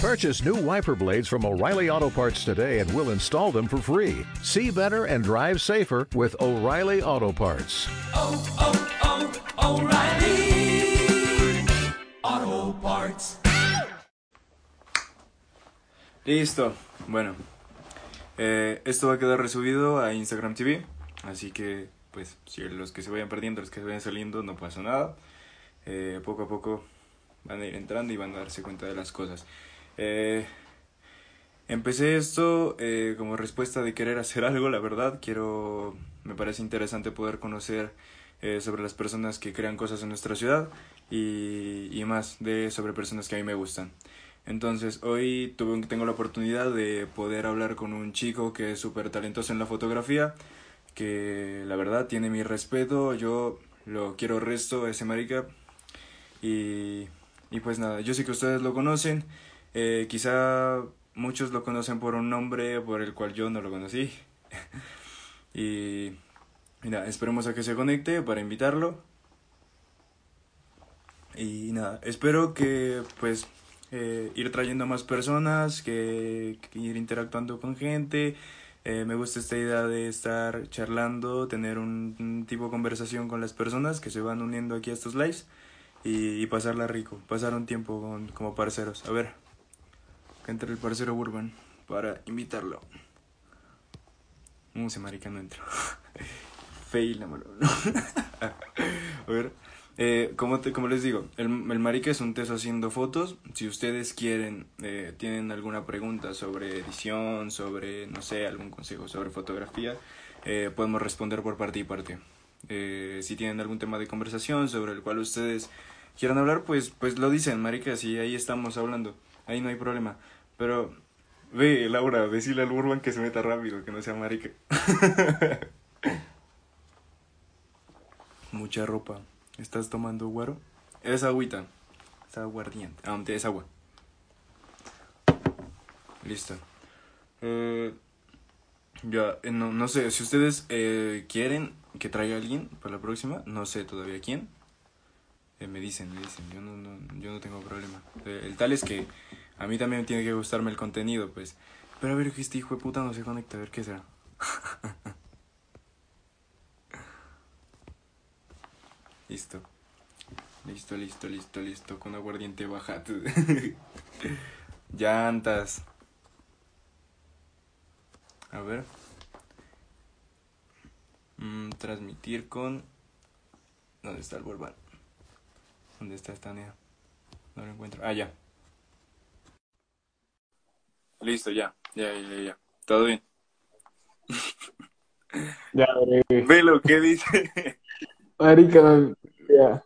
Purchase new wiper blades from O'Reilly Auto Parts today and we'll install them for free. See better and drive safer with O'Reilly Auto Parts. oh, oh, O'Reilly Auto Parts. Listo. Bueno, eh, esto va a quedar resubido a Instagram TV. Así que, pues, si los que se vayan perdiendo, los que se vayan saliendo, no pasa nada. Eh, poco a poco van a ir entrando y van a darse cuenta de las cosas. Eh, empecé esto eh, como respuesta de querer hacer algo, la verdad. Quiero, me parece interesante poder conocer eh, sobre las personas que crean cosas en nuestra ciudad y, y más de sobre personas que a mí me gustan. Entonces, hoy tuve, tengo la oportunidad de poder hablar con un chico que es súper talentoso en la fotografía, que la verdad tiene mi respeto, yo lo quiero resto, ese marica. Y, y pues nada, yo sé que ustedes lo conocen, eh, quizá muchos lo conocen por un nombre por el cual yo no lo conocí. y mira, esperemos a que se conecte para invitarlo. Y nada, espero que pues eh, ir trayendo más personas, que, ir interactuando con gente. Eh, me gusta esta idea de estar charlando, tener un, tipo de conversación con las personas que se van uniendo aquí a estos lives y, y pasarla rico, pasar un tiempo con, como parceros. A ver, entre el parcero Urban para invitarlo. No sé, marica, no entro. Fail, no. A ver. Eh, como, te, como les digo, el, el marica es un teso haciendo fotos. Si ustedes quieren, eh, tienen alguna pregunta sobre edición, sobre, no sé, algún consejo sobre fotografía, eh, podemos responder por parte y parte. Eh, si tienen algún tema de conversación sobre el cual ustedes quieran hablar, pues, pues lo dicen, marica, si ahí estamos hablando, ahí no hay problema. Pero, ve, Laura, decirle al Urban que se meta rápido, que no sea marica. Mucha ropa. ¿Estás tomando guaro? Es agüita. Es aguardiente. Ah, es agua. Listo. Eh, ya, eh, no, no sé, si ustedes eh, quieren que traiga alguien para la próxima, no sé todavía quién. Eh, me dicen, me dicen, yo no, no, yo no tengo problema. Eh, el tal es que a mí también tiene que gustarme el contenido, pues. Pero a ver que este hijo de puta no se conecta, a ver qué será. Listo. Listo, listo, listo, listo. Con aguardiente baja. Llantas. A ver. Mm, transmitir con. ¿Dónde está el Burban? ¿Dónde está esta nea? No lo encuentro. Ah, ya. Listo, ya. Ya, ya, ya. Todo bien. Ya, eh, Ve lo que dice. marica, ya,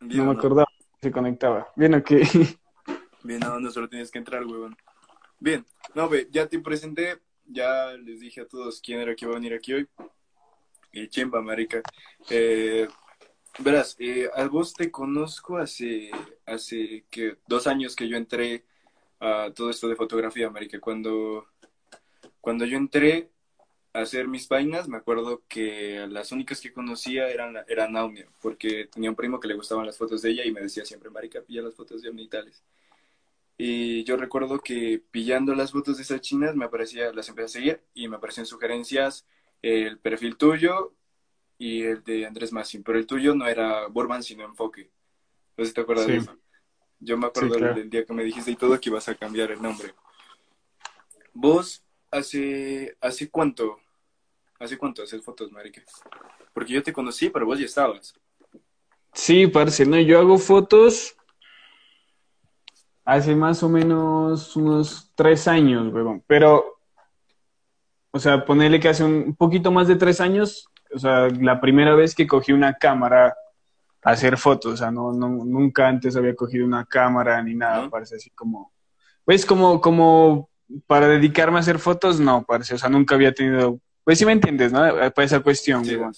Bien, no me acordaba que se conectaba. Bien, ok. Bien, no, no solo tienes que entrar, huevón. Bien, no, ve, ya te presenté, ya les dije a todos quién era que iba a venir aquí hoy. Y chimba, marica. Eh, verás, eh, a vos te conozco hace, hace que dos años que yo entré a todo esto de fotografía, marica. Cuando, cuando yo entré a hacer mis vainas, me acuerdo que las únicas que conocía eran, eran Naumia, porque tenía un primo que le gustaban las fotos de ella y me decía siempre, marica, pilla las fotos de Omni. Y yo recuerdo que pillando las fotos de esas chinas me aparecía, las empecé a seguir y me aparecían sugerencias el perfil tuyo y el de Andrés Massin, pero el tuyo no era Borman sino Enfoque. No sé si te acuerdas Sí. de eso. Yo me acuerdo Sí, claro. del día que me dijiste y todo que ibas a cambiar el nombre. ¿Vos hace, hace cuánto? ¿Hace cuánto haces fotos, marica? Porque yo te conocí, pero vos ya estabas. Sí, parce, no, yo hago fotos hace más o menos unos tres años, huevón. Pero, o sea, ponerle que hace un poquito más de tres años, o sea, la primera vez que cogí una cámara hacer fotos, o sea, no, no, nunca antes había cogido una cámara ni nada, ¿No? parece así como, pues como, como para dedicarme a hacer fotos, no, parece, o sea, nunca había tenido, pues sí me entiendes, ¿no? Para esa cuestión, Sí, huevón.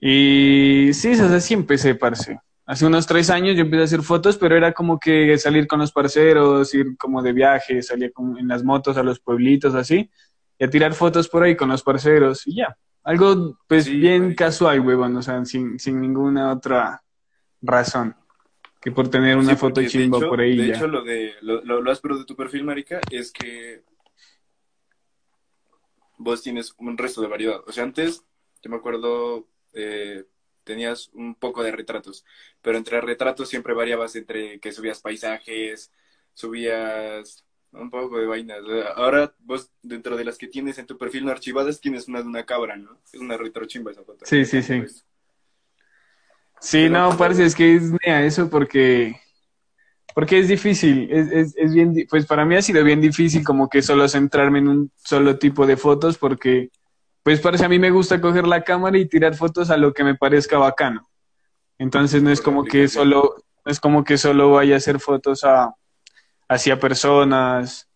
Y sí, o sea, así empecé, parce. Hace unos tres años yo empecé a hacer fotos, pero era como que salir con los parceros, ir como de viaje, salía en las motos a los pueblitos, así, y a tirar fotos por ahí con los parceros, y ya. Algo, pues, Sí, bien marica. casual, huevón, o sea, sin, sin ninguna otra razón. que por tener una Sí, foto chimba hecho- por ahí De ya. hecho, lo de lo, lo, lo áspero de tu perfil, marica, es que vos tienes un resto de variedad. O sea, antes, yo me acuerdo, eh, tenías un poco de retratos, pero entre retratos siempre variabas entre que subías paisajes, subías un poco de vainas. Ahora vos, dentro de las que tienes en tu perfil no archivadas, tienes una de una cabra, ¿no? Es una retrochimba esa foto. Sí, sí, sí. Pues, Sí, Pero- no, parce, es que es nea eso porque, porque es difícil, es, es, es bien, pues para mí ha sido bien difícil como que solo centrarme en un solo tipo de fotos porque, pues parece a mí me gusta coger la cámara y tirar fotos a lo que me parezca bacano. Entonces no es como que solo, no es como que solo vaya a hacer fotos a, hacia personas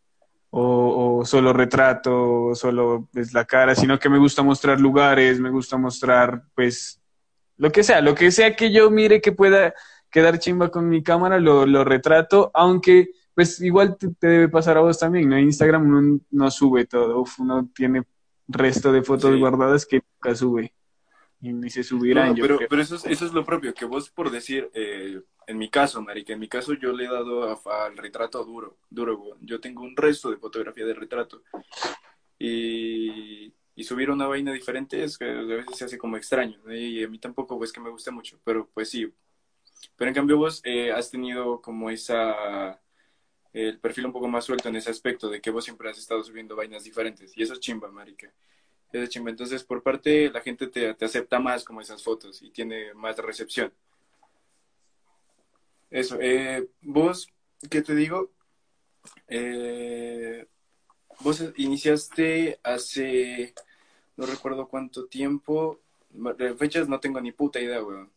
o, o solo retrato, o solo pues, la cara, sino que me gusta mostrar lugares, me gusta mostrar pues lo que sea, lo que sea que yo mire que pueda quedar chimba con mi cámara, lo, lo retrato, aunque pues igual te, te debe pasar a vos también, ¿no? Instagram uno no sube todo, uf, uno tiene resto de fotos Sí. guardadas que nunca sube y ni se subirán, No, yo pero, creo. pero eso, es, eso es lo propio, que vos por decir, eh, en mi caso, marica, en mi caso yo le he dado a- al retrato duro, duro, weón. Yo tengo un resto de fotografía de retrato. Y, y subir una vaina diferente es que a veces se hace como extraño. Y a mí tampoco es que me guste mucho, pero pues sí. Pero en cambio vos eh, has tenido como esa, el perfil un poco más suelto en ese aspecto, de que vos siempre has estado subiendo vainas diferentes. Y eso es chimba, marica. Eso es chimba. Entonces, por parte, la gente te, te acepta más como esas fotos y tiene más recepción. Eso. Eh, vos, ¿qué te digo? Eh, vos iniciaste hace, no recuerdo cuánto tiempo, fechas no tengo ni puta idea, weón.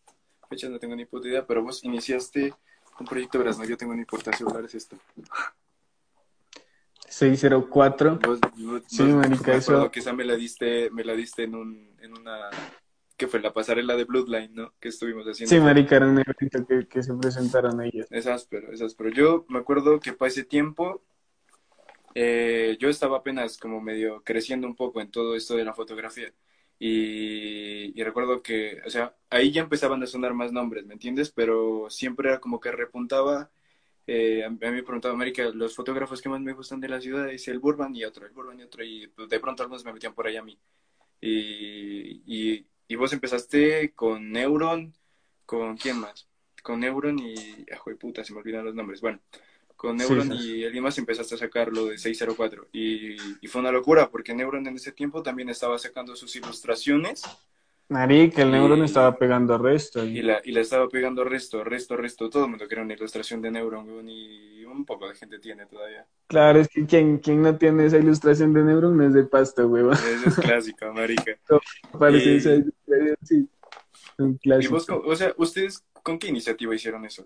Fechas no tengo ni puta idea, pero vos iniciaste un proyecto, verás, no, yo tengo ni porta celular, es esto. 604. Vos, vos- Sí, vos- marica, me eso- que esa me la diste, me la diste en un, en una, que fue la pasarela de Bloodline, ¿no? Que estuvimos haciendo. Sí, marica, era un evento que, que se presentaron ellos. Es áspero, es áspero. Yo me acuerdo que para ese tiempo eh, yo estaba apenas como medio creciendo un poco en todo esto de la fotografía. Y, y recuerdo que, o sea, ahí ya empezaban a sonar más nombres, ¿me entiendes? Pero siempre era como que repuntaba. eh, a, mí me preguntaba América, los fotógrafos que más me gustan de la ciudad es el Burban y otro, el Burban y otro, y pues, de pronto algunos me metían por ahí a mí. Y, y, y vos empezaste con Neuron, ¿con quién más? Con Neuron y. ¡Ajo de puta! Se me olvidan los nombres. Bueno, con Sí, Neuron sí. y alguien más empezaste a sacar lo de 604. Y, y fue una locura, porque Neuron en ese tiempo también estaba sacando sus ilustraciones Marica, el Y- Neuron estaba pegando resto. y la, y la estaba pegando resto, resto, resto. Todo el mundo quería una ilustración de Neuron, weón, y un poco de gente tiene todavía. Claro, es que quien, quien no tiene esa ilustración de Neuron no es de pasto, huevón. Esa es clásica, marica. Parece Y- esa ilustración, sí. Un Y clásico. vos, o sea, ¿ustedes con qué iniciativa hicieron eso?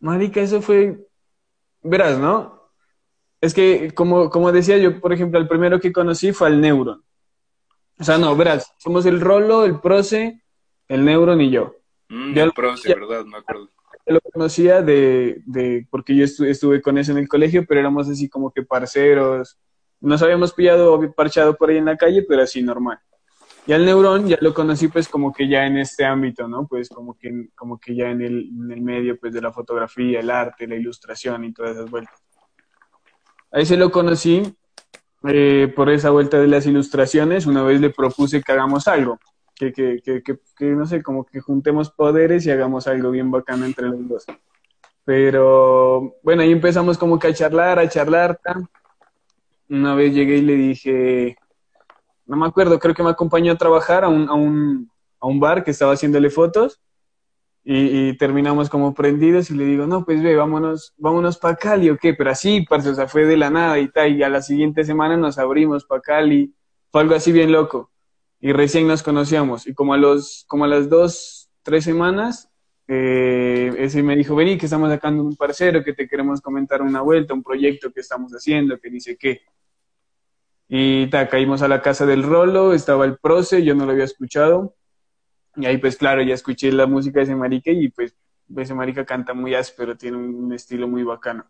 Marica, eso fue. Verás, ¿no? Es que, como, como decía yo, por ejemplo, el primero que conocí fue al Neuron. O sea, no, verás, somos el Rolo, el Proce, el Neuron y yo. Mm, Ya el proce, ya- ¿verdad? Me acuerdo. Yo lo conocía de, de porque yo estu- estuve con eso en el colegio, pero éramos así como que parceros. Nos habíamos pillado parchado por ahí en la calle, pero así normal. Y al Neurón ya lo conocí pues como que ya en este ámbito, ¿no? Pues como que, como que ya en el, en el medio pues de la fotografía, el arte, la ilustración y todas esas vueltas. Ahí se lo conocí eh, por esa vuelta de las ilustraciones. Una vez le propuse que hagamos algo, que, que, que, que, no sé, como que juntemos poderes y hagamos algo bien bacano entre los dos. Pero bueno, ahí empezamos como que a charlar, a charlar. tan. Una vez llegué y le dije, no me acuerdo, creo que me acompañó a trabajar a un, a un, a un bar que estaba haciéndole fotos y, terminamos como prendidos y le digo, no, pues ve, vámonos, vámonos para Cali o qué, pero así, parce, o sea, fue de la nada y tal, y a la siguiente semana nos abrimos para Cali, fue algo así bien loco y recién nos conocíamos y como a los, como a las dos, tres semanas, eh, ese me dijo, vení, que estamos sacando un parcero, que te queremos comentar una vuelta, un proyecto que estamos haciendo, que dice qué. Y ta, caímos a la casa del Rolo, estaba el Proce, yo no lo había escuchado. Y ahí pues claro, ya escuché la música de ese marica y pues ese marica canta muy áspero, tiene un estilo muy bacano.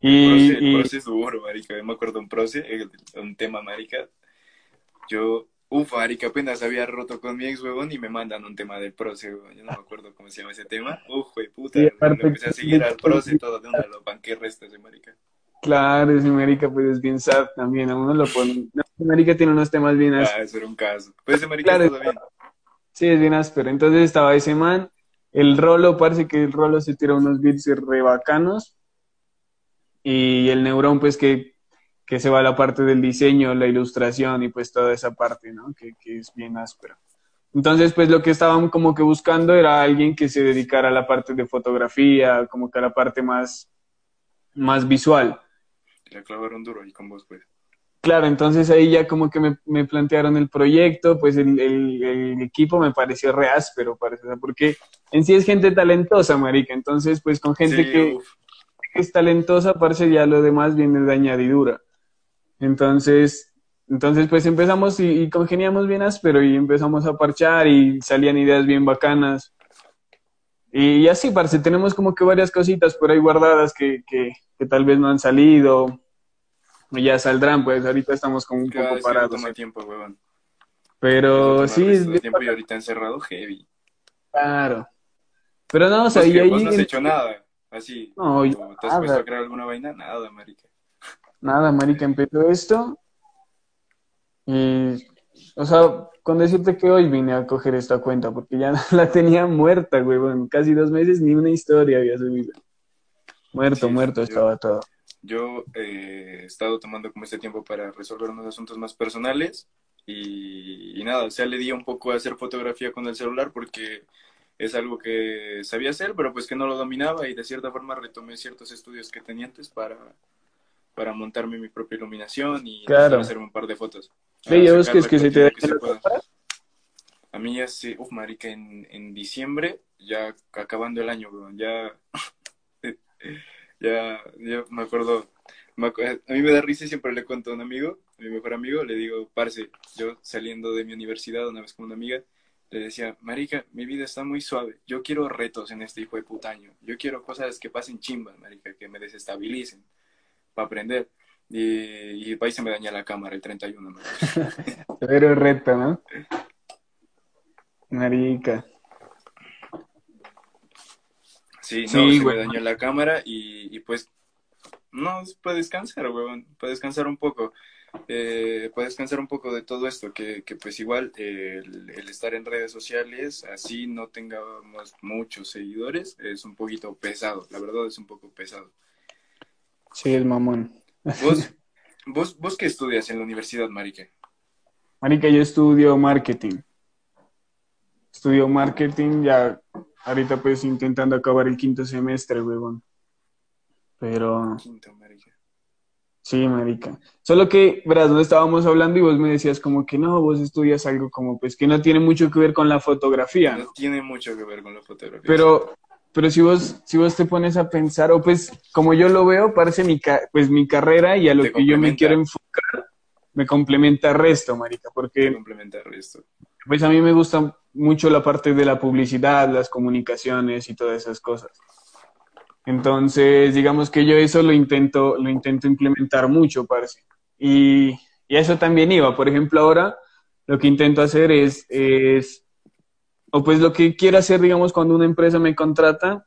Y, Proce, y- proce es duro, marica. Yo me acuerdo un proce, el- un tema, marica. Yo, Uf, marica, apenas había roto con mi ex, huevón, y me mandan un tema del proce, huevón. Yo no me acuerdo cómo se llama ese tema. Uf, güey, puta. Sí, empecé a seguir al proce todo de una, lo panqué resto ese marica. Claro, ese marica pues es bien sad también, a uno lo ponen. No, ese marica tiene unos temas bien ásperos. Ah, eso era un caso. Pues ese marica Claro. todo bien. Sí, es bien áspero. Entonces estaba ese man, el Rolo, parece que el Rolo se tira unos beats re bacanos. Y el Neurón, pues que, que se va a la parte del diseño, la ilustración y pues toda esa parte, ¿no? Que, que es bien áspero. Entonces, pues lo que estaban como que buscando era alguien que se dedicara a la parte de fotografía, como que a la parte más, más visual. Le clavaron duro ahí con vos, pues. Claro, entonces ahí ya como que me, me plantearon el proyecto, pues el, el- el equipo me pareció re áspero, parece, porque en sí es gente talentosa, marica, entonces pues con gente Sí, que, es talentosa, parece ya lo demás viene de añadidura. Entonces, entonces pues empezamos y, y congeniamos bien áspero y empezamos a parchar y salían ideas bien bacanas. Y así, parce, tenemos como que varias cositas por ahí guardadas que, que, que tal vez no han salido, y ya saldrán, pues ahorita estamos como un Claro, poco es parados. toma tiempo, huevón. Pero sí, es tiempo y ahorita encerrado, heavy. claro. Pero no, o sea, y que ahí... vos no has hecho nada, así. No, ¿O yo ¿Te has nada. puesto a crear alguna vaina? Nada, marica. Nada, marica, empezó esto y, o sea, con decirte que hoy vine a coger esta cuenta porque ya la tenía muerta, güey, bueno, casi dos meses ni una historia había subido. Muerto, Sí, muerto yo- estaba todo. Yo eh, he estado tomando como este tiempo para resolver unos asuntos más personales y, y nada, o sea, le di un poco a hacer fotografía con el celular porque es algo que sabía hacer, pero pues que no lo dominaba y de cierta forma retomé ciertos estudios que tenía antes para, para montarme mi propia iluminación y Claro. hacerme un par de fotos. Sacar que es que se te que se pueda. A mí ya se, uf, marica, en, en diciembre, ya acabando el año, weón, ya, ya, ya me acuerdo, me acu- a mí me da risa y siempre le cuento a un amigo, a mi mejor amigo, le digo, parce, yo saliendo de mi universidad una vez con una amiga, le decía, marica, mi vida está muy suave, yo quiero retos en este hijo de puta año, yo quiero cosas que pasen chimbas, marica, que me desestabilicen, para aprender. Y, y y se me daña la cámara el 31, marica. Pero reto, ¿no? Marica. Sí, no, Sí, se me dañó la cámara y, y pues no, puede descansar, weón, puede descansar un poco, eh, puede descansar un poco de todo esto, que, que pues igual eh, el, el estar en redes sociales, así no tengamos muchos seguidores, es un poquito pesado, la verdad es un poco pesado. Sí, el mamón. ¿Vos, vos, vos qué estudias en la universidad, marica? Marica, yo estudio marketing. Estudio marketing ya ahorita pues intentando acabar el quinto semestre, huevón. Pero Quinto, marica. sí, marica. Solo que, verás, no estábamos hablando y vos me decías como que no, vos estudias algo como pues que no tiene mucho que ver con la fotografía, ¿no? No tiene mucho que ver con la fotografía. Pero, pero si vos, si vos te pones a pensar, o pues como yo lo veo, parece mi, ca- pues mi carrera y a lo que yo me complementa. quiero enfocar, me complementa el resto, marica, porque complementar esto. Pues a mí me gusta mucho la parte de la publicidad, las comunicaciones y todas esas cosas. Entonces, digamos que yo eso lo intento, lo intento implementar mucho, parce. Y, y eso también iba. Por ejemplo, ahora lo que intento hacer es, es, o pues lo que quiero hacer, digamos, cuando una empresa me contrata,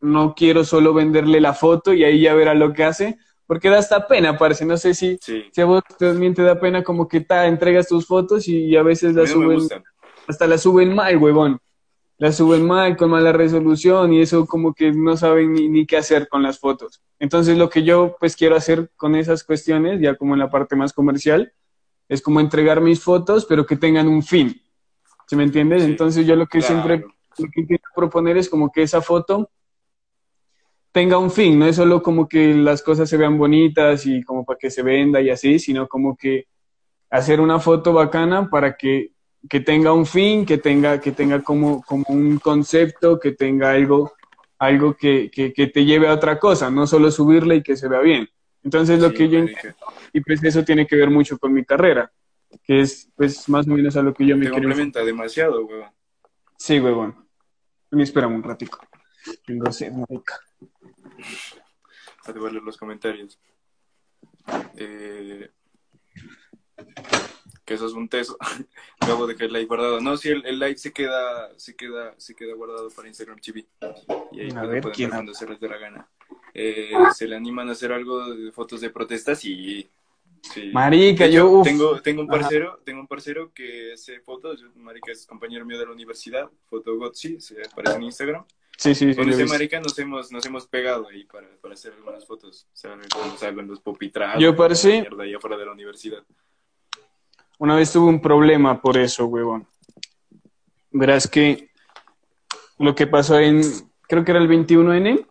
no quiero solo venderle la foto y ahí ya verá lo que hace, porque da hasta pena, parce. No sé si, Sí, si a vos también te da pena como que ta, entregas tus fotos y, a veces las suben, hasta las suben mal, huevón. Las suben mal, con mala resolución y eso como que no saben ni, ni qué hacer con las fotos. Entonces lo que yo pues quiero hacer con esas cuestiones, ya como en la parte más comercial, es como entregar mis fotos, pero que tengan un fin. ¿Sí me entiendes? Sí, Entonces yo lo que claro. siempre lo que intento proponer es como que esa foto tenga un fin, no es solo como que las cosas se vean bonitas y como para que se venda y así, sino como que hacer una foto bacana para que, que tenga un fin, que tenga, que tenga como, como un concepto, que tenga algo, algo que, que, que te lleve a otra cosa, no solo subirla y que se vea bien. Entonces lo Sí, que yo marica. y pues eso tiene que ver mucho con mi carrera, que es pues más o menos a lo que yo me Te quiero complementa demasiado, weón. Sí, huevón. Ven, Espérame un ratico. Tengo sed, marica. A ver los comentarios. Eh, que eso es un teso. Luego dejé el like guardado. No, sí, el, el se queda, se queda, se queda guardado para Instagram TV. Y ahí A pueden ver, poner ¿quién? cuando se les dé la gana. Eh, se le animan a hacer algo de fotos de protestas y sí. Marica, De hecho, yo, uf. tengo, tengo un Ajá. parcero, tengo un parcero que hace fotos, marica es compañero mío de la universidad, Fotogotsi, se aparece en Instagram. Sí, sí, sí. Con ese marica nos hemos, nos hemos pegado ahí para, para hacer algunas fotos. O sea, salgo en los popitrados. Yo, parce- mierda ahí afuera de la universidad. Una vez tuve un problema por eso, huevón. Verás que lo que pasó en, creo que era el 21N.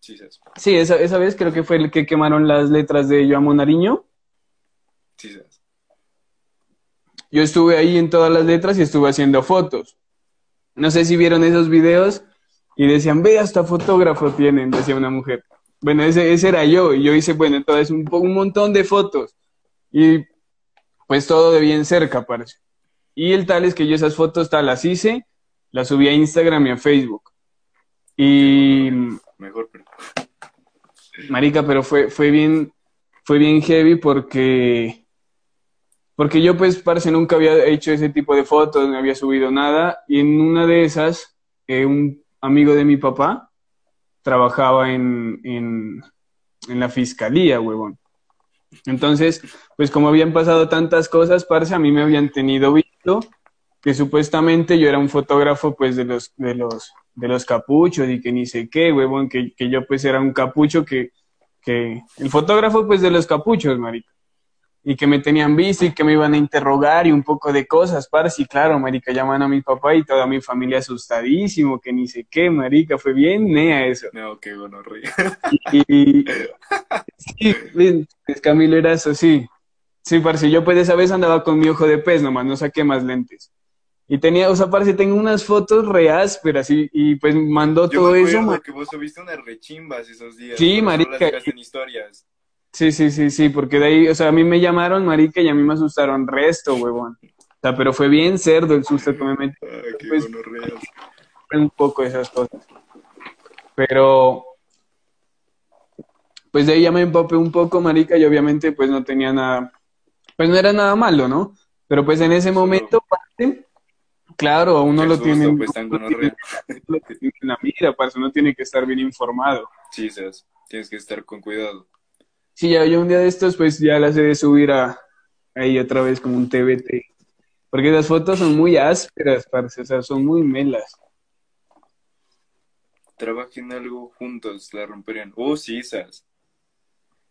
Sí, sabes. Sí, esa, esa vez creo que fue el que quemaron las letras de Yo amo Nariño. Sí, sabes. Yo estuve ahí en todas las letras y estuve haciendo fotos. No sé si vieron esos videos y decían, ve, hasta fotógrafo tienen, decía una mujer. Bueno, ese, ese era yo y yo hice, bueno, entonces un, un montón de fotos y pues todo de bien cerca, parece. Y el tal es que yo esas fotos tal las hice, las subí a Instagram y a Facebook. Y Mejor, pero. Marica, pero fue, fue bien, fue bien heavy porque, porque yo pues, parce, nunca había hecho ese tipo de fotos, no había subido nada, y en una de esas, eh, un amigo de mi papá trabajaba en, en, en la fiscalía, huevón. Entonces, pues como habían pasado tantas cosas, parce, a mí me habían tenido visto que supuestamente yo era un fotógrafo pues de los, de los, de los capuchos y que ni sé qué, huevón, que, que yo pues era un capucho que, que, el fotógrafo pues de los capuchos, marica. Y que me tenían visto y que me iban a interrogar y un poco de cosas, parce, y claro, marica, llaman a mi papá y toda mi familia asustadísimo, que ni sé qué, marica, fue bien nea eso. No, qué gonorrea. Y, sí, ven, es Camilo Erazo, sí. Sí, parce, yo pues esa vez andaba con mi ojo de pez nomás, no saqué más lentes. Y tenía, o sea, parce, tengo unas fotos re ásperas y, y pues mandó Yo todo me eso. que vos subiste unas rechimbas esos días. Sí, marica. las en historias. Sí, sí, sí, sí, porque de ahí, o sea, a mí me llamaron, marica, y a mí me asustaron resto, huevón. O sea, pero fue bien cerdo el susto que me metí Ay, qué Pues- un poco esas cosas. Pero, pues de ahí ya me empapé un poco, marica, y obviamente pues no tenía nada, pues no era nada malo, ¿no? Pero pues en ese momento, parce, claro, uno lo tiene, pues, uno tiene- lo tiene en la mira, parce, uno tiene que estar bien informado. Sí, sabes. Tienes que estar con cuidado. Sí, ya yo un día de estos, pues ya las he de subir a ahí otra vez como un TBT. Porque las fotos son muy ásperas, parce, o sea, son muy melas. Trabajen algo juntos, la romperían. Oh, sí, sabes.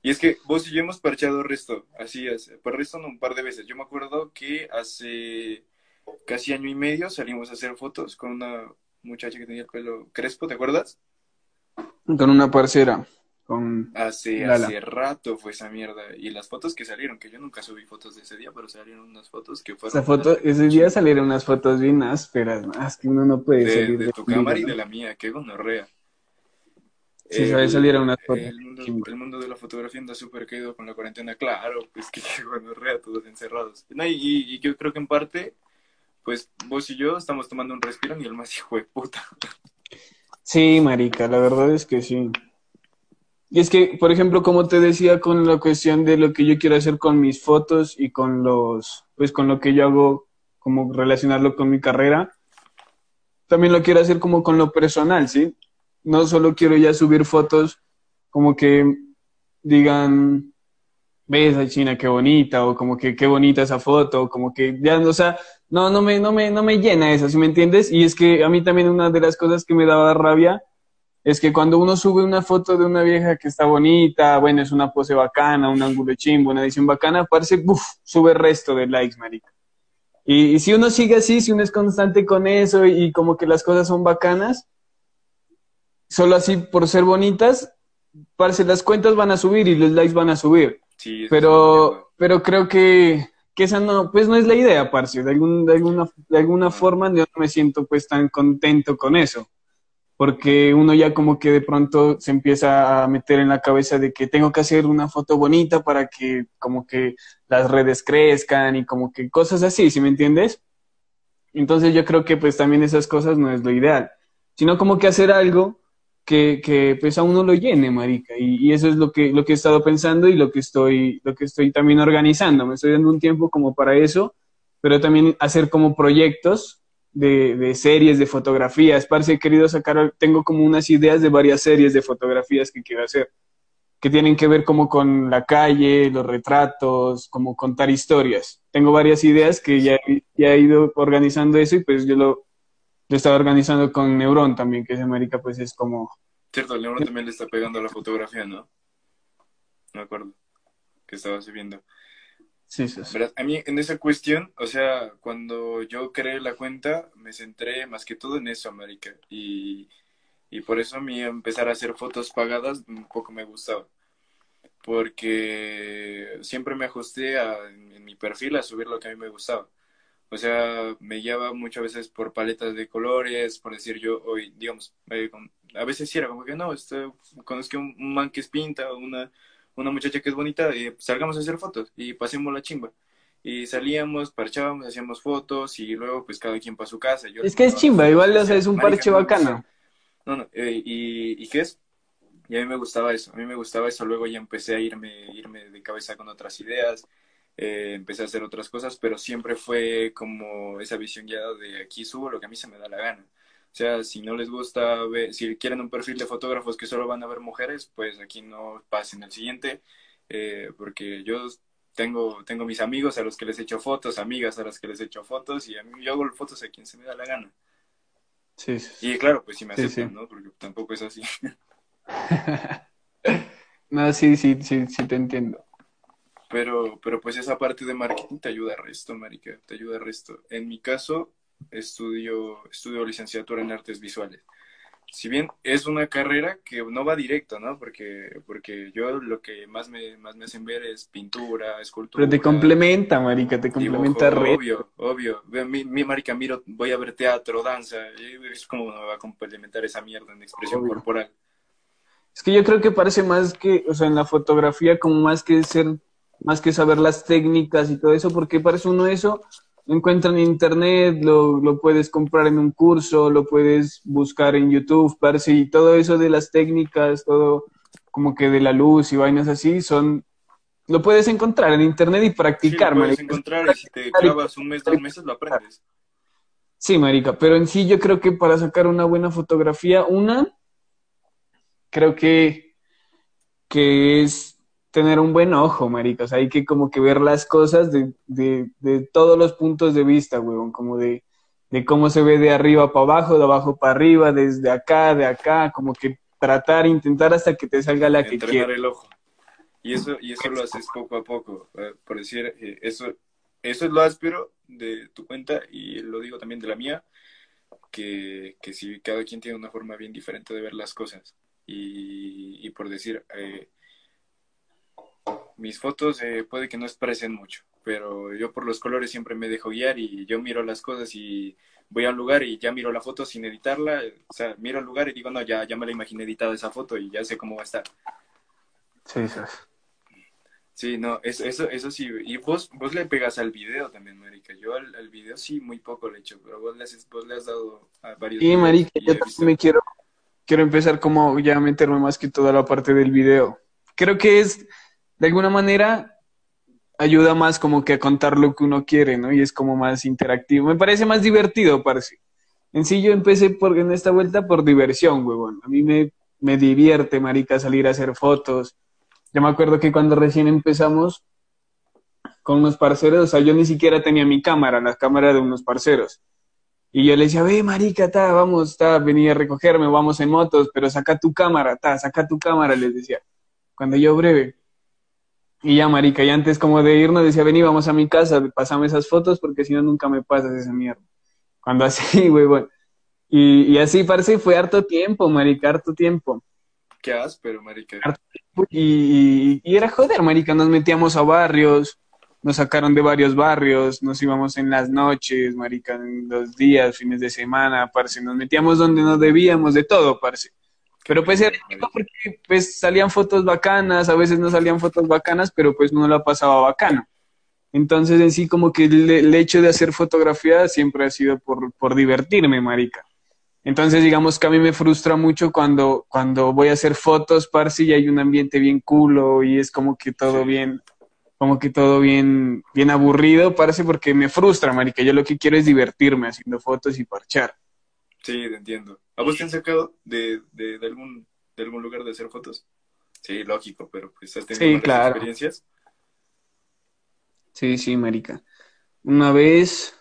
Y es que vos y yo hemos parchado resto, así es, por resto no, un par de veces. Yo me acuerdo que hace casi año y medio salimos a hacer fotos con una muchacha que tenía el pelo crespo, ¿te acuerdas? Con una parcera, con... Hace, Lala. hace rato fue esa mierda. Y las fotos que salieron, que yo nunca subí fotos de ese día, pero salieron unas fotos que fueron Esa foto, ese día salieron unas fotos bien ásperas, es que uno no puede de, salir de de tu cámara y ¿no? de la mía, qué gonorrea. Sí, ¿sabes? Salieron unas fotos El mundo, el mundo de la fotografía anda súper caído con la cuarentena, claro, pues que qué gonorrea, todos encerrados. No, y, y yo creo que en parte, pues vos y yo estamos tomando un respiro y el más hijo de puta. Sí, marica, la verdad es que sí. Y es que, por ejemplo, como te decía con la cuestión de lo que yo quiero hacer con mis fotos y con los, pues con lo que yo hago, como relacionarlo con mi carrera, también lo quiero hacer como con lo personal, ¿sí? No solo quiero ya subir fotos como que digan, ves a China qué bonita, o como que qué bonita esa foto, o como que ya, o sea, no, no me, no me, no me llena eso, ¿sí me entiendes? Y es que a mí también una de las cosas que me daba rabia es que cuando uno sube una foto de una vieja que está bonita, bueno, es una pose bacana, un ángulo chimbo, una edición bacana, parece, buf, sube resto de likes, marica. Y, y si uno sigue así, si uno es constante con eso y, y como que las cosas son bacanas, solo así por ser bonitas, parce, las cuentas van a subir y los likes van a subir. Sí, Pero, pero creo que, que esa no, pues no es la idea, parce. De, algún, de alguna, de alguna forma yo no me siento pues tan contento con eso. Porque uno ya como que de pronto se empieza a meter en la cabeza de que tengo que hacer una foto bonita para que como que las redes crezcan y como que cosas así, ¿sí me entiendes? Entonces yo creo que pues también esas cosas no es lo ideal, sino como que hacer algo que, que pues a uno lo llene, marica. Y, y, eso es lo que, lo que he estado pensando y lo que estoy, lo que estoy también organizando. Me estoy dando un tiempo como para eso, pero también hacer como proyectos de, de series, de fotografías. Parce, he querido sacar, tengo como unas ideas de varias series de fotografías que quiero hacer, que tienen que ver como con la calle, los retratos, como contar historias. Tengo varias ideas que ya, ya he ido organizando eso y pues yo lo, estaba organizando con Neuron también, que ese marica pues es como... Cierto, el Neuron también le está pegando a la fotografía, ¿no? Me acuerdo que estaba viendo. Sí, sí. A mí en esa cuestión, o sea, cuando yo creé la cuenta, me centré más que todo en eso, América. Y, y por eso a mí empezar a hacer fotos pagadas un poco me gustaba. Porque siempre me ajusté a, en mi perfil a subir lo que a mí me gustaba. O sea, me guiaba muchas veces por paletas de colores, por decir yo hoy, digamos, eh, a veces sí era como que no, este, conozco un man que es pinta, una, una muchacha que es bonita, y salgamos a hacer fotos y pasemos la chimba. Y salíamos, parchábamos, hacíamos fotos y luego pues cada quien para su casa. Yo, es que es chimba, igual o sea, es un Marica, parche me bacano. No, no, eh, y, ¿y qué es? Y a mí me gustaba eso, a mí me gustaba eso, luego ya empecé a irme, irme de cabeza con otras ideas, eh, empecé a hacer otras cosas, pero siempre fue como esa visión guiada de aquí subo lo que a mí se me da la gana. O sea, si no les gusta ver, si quieren un perfil de fotógrafos que solo van a ver mujeres, pues aquí no pasen el siguiente, eh, porque yo tengo, tengo mis amigos a los que les echo fotos, amigas a las que les echo fotos, y a mí yo hago fotos a quien se me da la gana. Sí, sí. Y claro, pues si me Sí, aceptan, sí. ¿no? Porque tampoco es así. no, sí, sí, sí, sí te entiendo. Pero, pero pues esa parte de marketing te ayuda a resto, marica, te ayuda a resto. En mi caso, estudio, estudio licenciatura en artes visuales. Si bien es una carrera que no va directo, ¿no? Porque, porque yo lo que más me, más me hacen ver es pintura, escultura. Pero te complementa, marica, te dibujo, complementa re. obvio, obvio. Mi, mi marica, miro, voy a ver teatro, danza, y es como me va a complementar esa mierda en expresión Obvio. corporal. Es que yo creo que parece más que, o sea, en la fotografía como más que ser, más que saber las técnicas y todo eso, porque parece uno eso, lo encuentra en internet, lo, lo puedes comprar en un curso, lo puedes buscar en YouTube, parece, y todo eso de las técnicas, todo como que de la luz y vainas así, son, lo puedes encontrar en internet y Sí, practicar, lo puedes marica. encontrar y si te clavas un mes, dos meses, lo aprendes. Sí, marica, pero en sí yo creo que para sacar una buena fotografía, una, creo que, que es tener un buen ojo, marica. O sea, hay que como que ver las cosas de, de, de todos los puntos de vista, weón, como de, de cómo se ve de arriba para abajo, de abajo para arriba, desde acá, de acá, como que tratar, intentar hasta que te salga la que entrenar quieras. el ojo. Y eso, y eso lo haces poco a poco. eh, por decir, eh, eso, eso es lo áspero de tu cuenta y lo digo también de la mía, que, que si cada quien tiene una forma bien diferente de ver las cosas. Y, y por decir, eh, mis fotos eh, puede que no expresen mucho, pero yo por los colores siempre me dejo guiar y yo miro las cosas y voy al lugar y ya miro la foto sin editarla, o sea, miro el lugar y digo, no, ya, ya me la imaginé editada esa foto y ya sé cómo va a estar. Sí, sí. Sí, no, eso, eso, eso sí. Y vos, vos le pegas al video también, marica. Yo al, al video sí muy poco le echo, pero vos le, has, vos le has dado a varios Sí, marica, yo también me quiero, quiero empezar como ya a meterme más que toda la parte del video. Creo que es, de alguna manera, ayuda más como que a contar lo que uno quiere, ¿no? Y es como más interactivo. Me parece más divertido, parece. En sí yo empecé por, en esta vuelta por diversión, huevón. A mí me, me divierte, marica, salir a hacer fotos. Yo me acuerdo que cuando recién empezamos con unos parceros, o sea, yo ni siquiera tenía mi cámara, la cámara de unos parceros. Y yo le decía, ve, marica, ta, vamos, ta, venía a recogerme, vamos en motos, pero saca tu cámara, ta, saca tu cámara, les decía. Cuando yo breve. Y ya, marica, y antes como de irnos decía, vení, vamos a mi casa, pasame esas fotos porque si no nunca me pasas esa mierda. Cuando así, güey, bueno. Y, y así, parece, fue harto tiempo, marica, harto tiempo. Qué áspero, marica. Y, y- y era joder, marica, nos metíamos a barrios, nos sacaron de varios barrios, nos íbamos en las noches, marica, en los días, fines de semana, parce, nos metíamos donde nos debíamos, de todo, parce. Pero pues era porque pues salían fotos bacanas, a veces no salían fotos bacanas, pero pues uno la pasaba bacano. Entonces en sí como que el, el hecho de hacer fotografía siempre ha sido por, por divertirme, marica. Entonces, digamos que a mí me frustra mucho cuando, cuando voy a hacer fotos, parce, y hay un ambiente bien culo y es como que todo Sí. bien, como que todo bien, bien aburrido, parece porque me frustra, marica. Yo lo que quiero es divertirme haciendo fotos y parchar. Sí, te entiendo. ¿A vos te han sacado de, de, de algún, de algún lugar de hacer fotos? Sí, lógico, pero pues has tenido Sí, claro. experiencias. Sí, sí, marica. Una vez,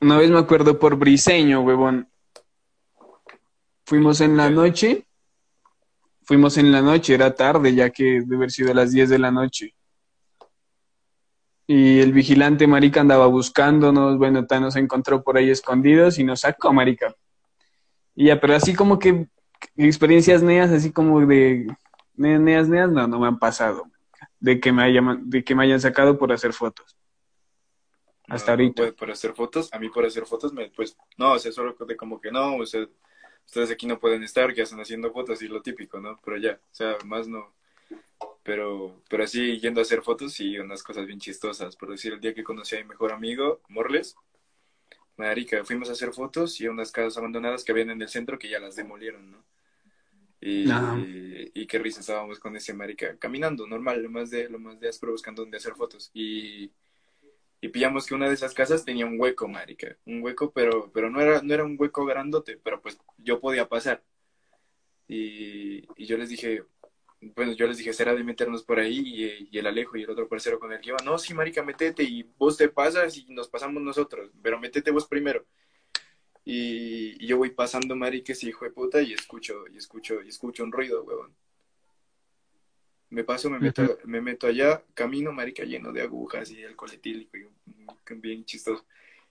una vez me acuerdo por Briseño, huevón. Fuimos en la noche, fuimos en la noche, era tarde, ya que debe haber sido las 10 de la noche. Y el vigilante, marica, andaba buscándonos, bueno, ta, nos encontró por ahí escondidos y nos sacó, marica. Y ya, pero así como que experiencias neas, así como de ne- neas, neas, no, no me han pasado de que me hayan, de que me hayan sacado por hacer fotos. Hasta no, ahorita. pues, por hacer fotos, a mí por hacer fotos, me, pues, no, o sea, solo de como que no, o sea, ustedes aquí no pueden estar, que hacen haciendo fotos y lo típico, ¿no? Pero ya, o sea, más no. Pero, pero así yendo a hacer fotos y unas cosas bien chistosas. Por decir, el día que conocí a mi mejor amigo, Morles, marica, fuimos a hacer fotos y a unas casas abandonadas que habían en el centro que ya las demolieron, ¿no? Y, y, y qué risa estábamos con ese marica, caminando, normal, lo más de, lo más de áspero buscando dónde hacer fotos. Y, y pillamos que una de esas casas tenía un hueco, marica. Un hueco, pero, pero no era, no era un hueco grandote, pero pues yo podía pasar. Y, y yo les dije, bueno, yo les dije, será de meternos por ahí, y, y el Alejo y el otro parcero con el que iba, no, sí, marica, metete, y vos te pasas y nos pasamos nosotros, pero metete vos primero. Y, y yo voy pasando, marica, ese hijo de puta, y escucho, y escucho, y escucho un ruido, huevón. Me paso, me meto, me meto allá, camino, marica, lleno de agujas y alcohol etílico, y bien chistoso.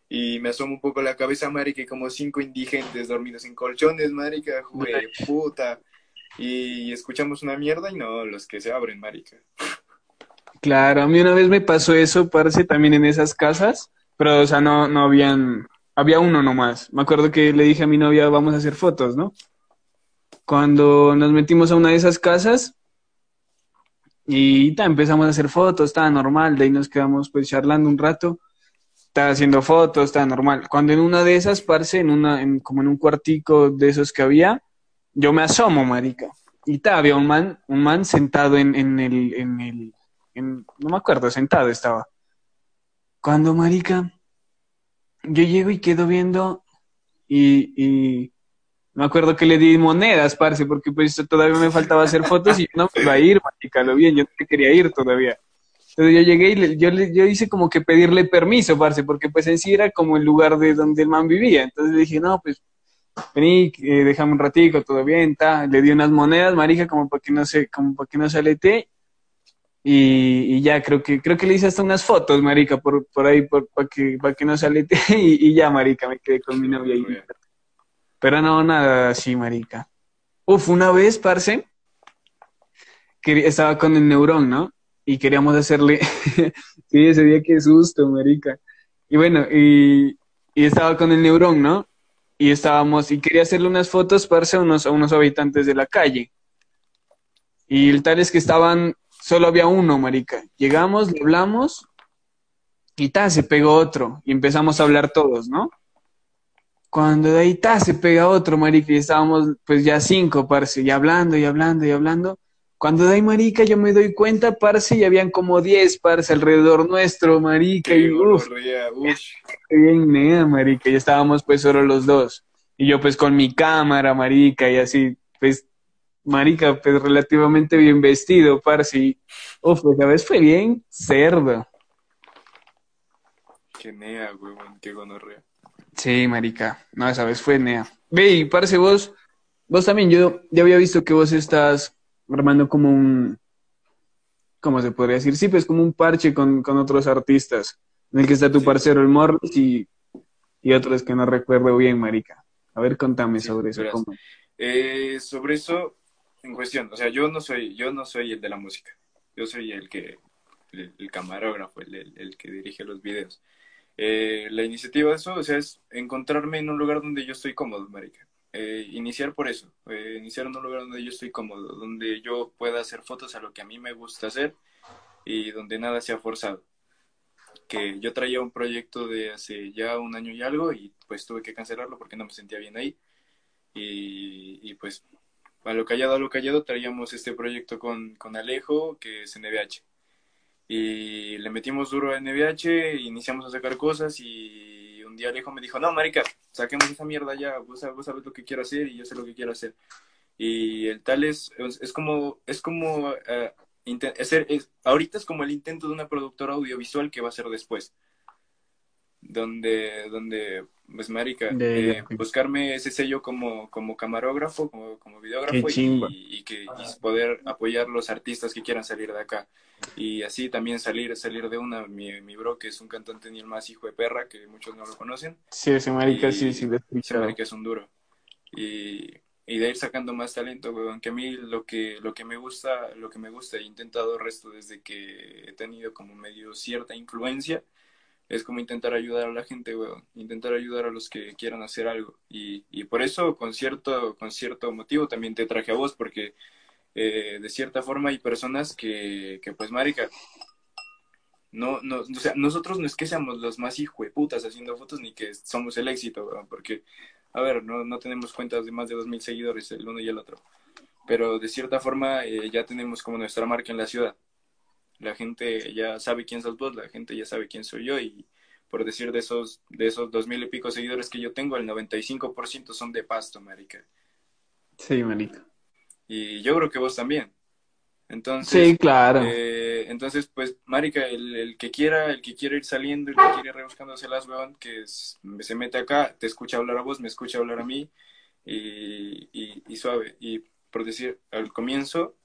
Y me asomo un poco la cabeza, marica, y como cinco indigentes dormidos en colchones, marica, jue puta. Y escuchamos una mierda y no, los que se abren, marica. Claro, a mí una vez me pasó eso, parece también en esas casas, pero o sea, no, no habían, había uno nomás. Me acuerdo que le dije a mi novia, vamos a hacer fotos, ¿no? Cuando nos metimos a una de esas casas y ta, empezamos a hacer fotos, estaba normal, de ahí nos quedamos pues charlando un rato, estaba haciendo fotos, estaba normal. Cuando en una de esas, parce, en una, como en un cuartico de esos que había, yo me asomo, marica. Y ta, había un man, un man sentado en, en el, en no me acuerdo, sentado estaba. Cuando, marica, yo llego y quedo viendo y, y me acuerdo que le di monedas, parce, porque pues todavía me faltaba hacer fotos y yo no me iba a ir, marica, lo bien, yo no quería ir todavía. Entonces yo llegué y le- yo, le- yo hice como que pedirle permiso, parce, porque pues en sí era como el lugar de donde el man vivía. Entonces le dije, no, pues vení, eh, déjame un ratico, todo bien, ta. Le di unas monedas, marica, como para que no se, como para que no se alete. Y, y ya, creo que, creo que le hice hasta unas fotos, marica, por, por ahí, por, para que, para que no se alete. Y, y ya, marica, me quedé con mi novia ahí. Pero no, nada así, marica. Uf, una vez, parce, que estaba con el neurón, ¿no? Y queríamos hacerle, sí, ese día qué susto, marica. Y bueno, y, y estaba con el neurón, ¿no? Y estábamos, y quería hacerle unas fotos, parce, a unos, a unos habitantes de la calle. Y el tal es que estaban, solo había uno, marica. Llegamos, le hablamos, y ta, se pegó otro, y empezamos a hablar todos, ¿no? Cuando de ahí ta, se pega otro, marica, y estábamos pues ya cinco, parce, y hablando, y hablando, y hablando. Cuando ahí, marica, yo me doy cuenta, parce, y habían como diez, parce, alrededor nuestro, marica, y uff, bien nea, marica, y estábamos pues solo los dos. Y yo pues con mi cámara, marica, y así, pues, marica, pues relativamente bien vestido, parce, y uff, pues, vez fue bien cerdo. Qué nea, huevón, qué gonorrea. Sí, marica. No, esa vez fue Nea. Ve, y parce, vos, vos también, yo ya había visto que vos estás armando como un, ¿cómo se podría decir? Sí, pues como un parche con, con otros artistas, en el que está tu Sí. parcero el Morris y, y otros que no recuerdo bien, marica. A ver, contame Sí, sobre eso. ¿cómo? Eh, sobre eso, en cuestión, o sea, yo no soy, yo no soy el de la música. Yo soy el que, el, el camarógrafo, el, el- el que dirige los videos. Eh, la iniciativa de eso, o sea, es encontrarme en un lugar donde yo estoy cómodo, marica. Eh, iniciar por eso, eh, iniciar en un lugar donde yo estoy cómodo, donde yo pueda hacer fotos a lo que a mí me gusta hacer y donde nada sea forzado. que yo traía un proyecto de hace ya un año y algo y pues tuve que cancelarlo porque no me sentía bien ahí. Y, pues a lo callado, a lo callado, traíamos este proyecto con, con Alejo, que es NBH. Y le metimos duro a NBH, iniciamos a sacar cosas y un día Alejo me dijo, no, marica, saquemos esa mierda ya, vos, vos sabes lo que quiero hacer y yo sé lo que quiero hacer. Y el tal es, es como, es como, eh, es, ahorita es como el intento de una productora audiovisual que va a ser después donde, donde pues marica, eh, buscarme ese sello como, como camarógrafo, como, como videógrafo y, que poder apoyar los artistas que quieran salir de acá. Y así también salir, salir de una, mi, mi bro, que es un cantante ni el más hijo de perra, que muchos no lo conocen. Sí, ese marica sí, sí, ese marica es un duro. Y, y de ir sacando más talento, weón, que a mí lo que, lo que me gusta, lo que me gusta, he intentado el resto desde que he tenido como medio cierta influencia, es como intentar ayudar a la gente, weón, intentar ayudar a los que quieran hacer algo. Y, y por eso, con cierto, con cierto motivo, también te traje a vos, porque eh, de cierta forma hay personas que, que pues, marica, no, no, o sea, nosotros no es que seamos los más putas haciendo fotos, ni que somos el éxito, weón, porque, a ver, no, no tenemos cuentas de más de dos mil seguidores, el uno y el otro. Pero de cierta forma eh, ya tenemos como nuestra marca en la ciudad la gente ya sabe quién sos vos, la gente ya sabe quién soy yo y por decir de esos de esos dos mil y pico seguidores que yo tengo, el 95% son de Pasto, marica. Sí, marica. Y yo creo que vos también. Entonces, sí, claro. Eh, entonces, pues, marica, el, el, que quiera, el que quiera ir saliendo, el que quiere ir rebuscándose las weón, que se mete acá, te escucha hablar a vos, me escucha hablar a mí, y, y, y suave. Y por decir, al comienzo,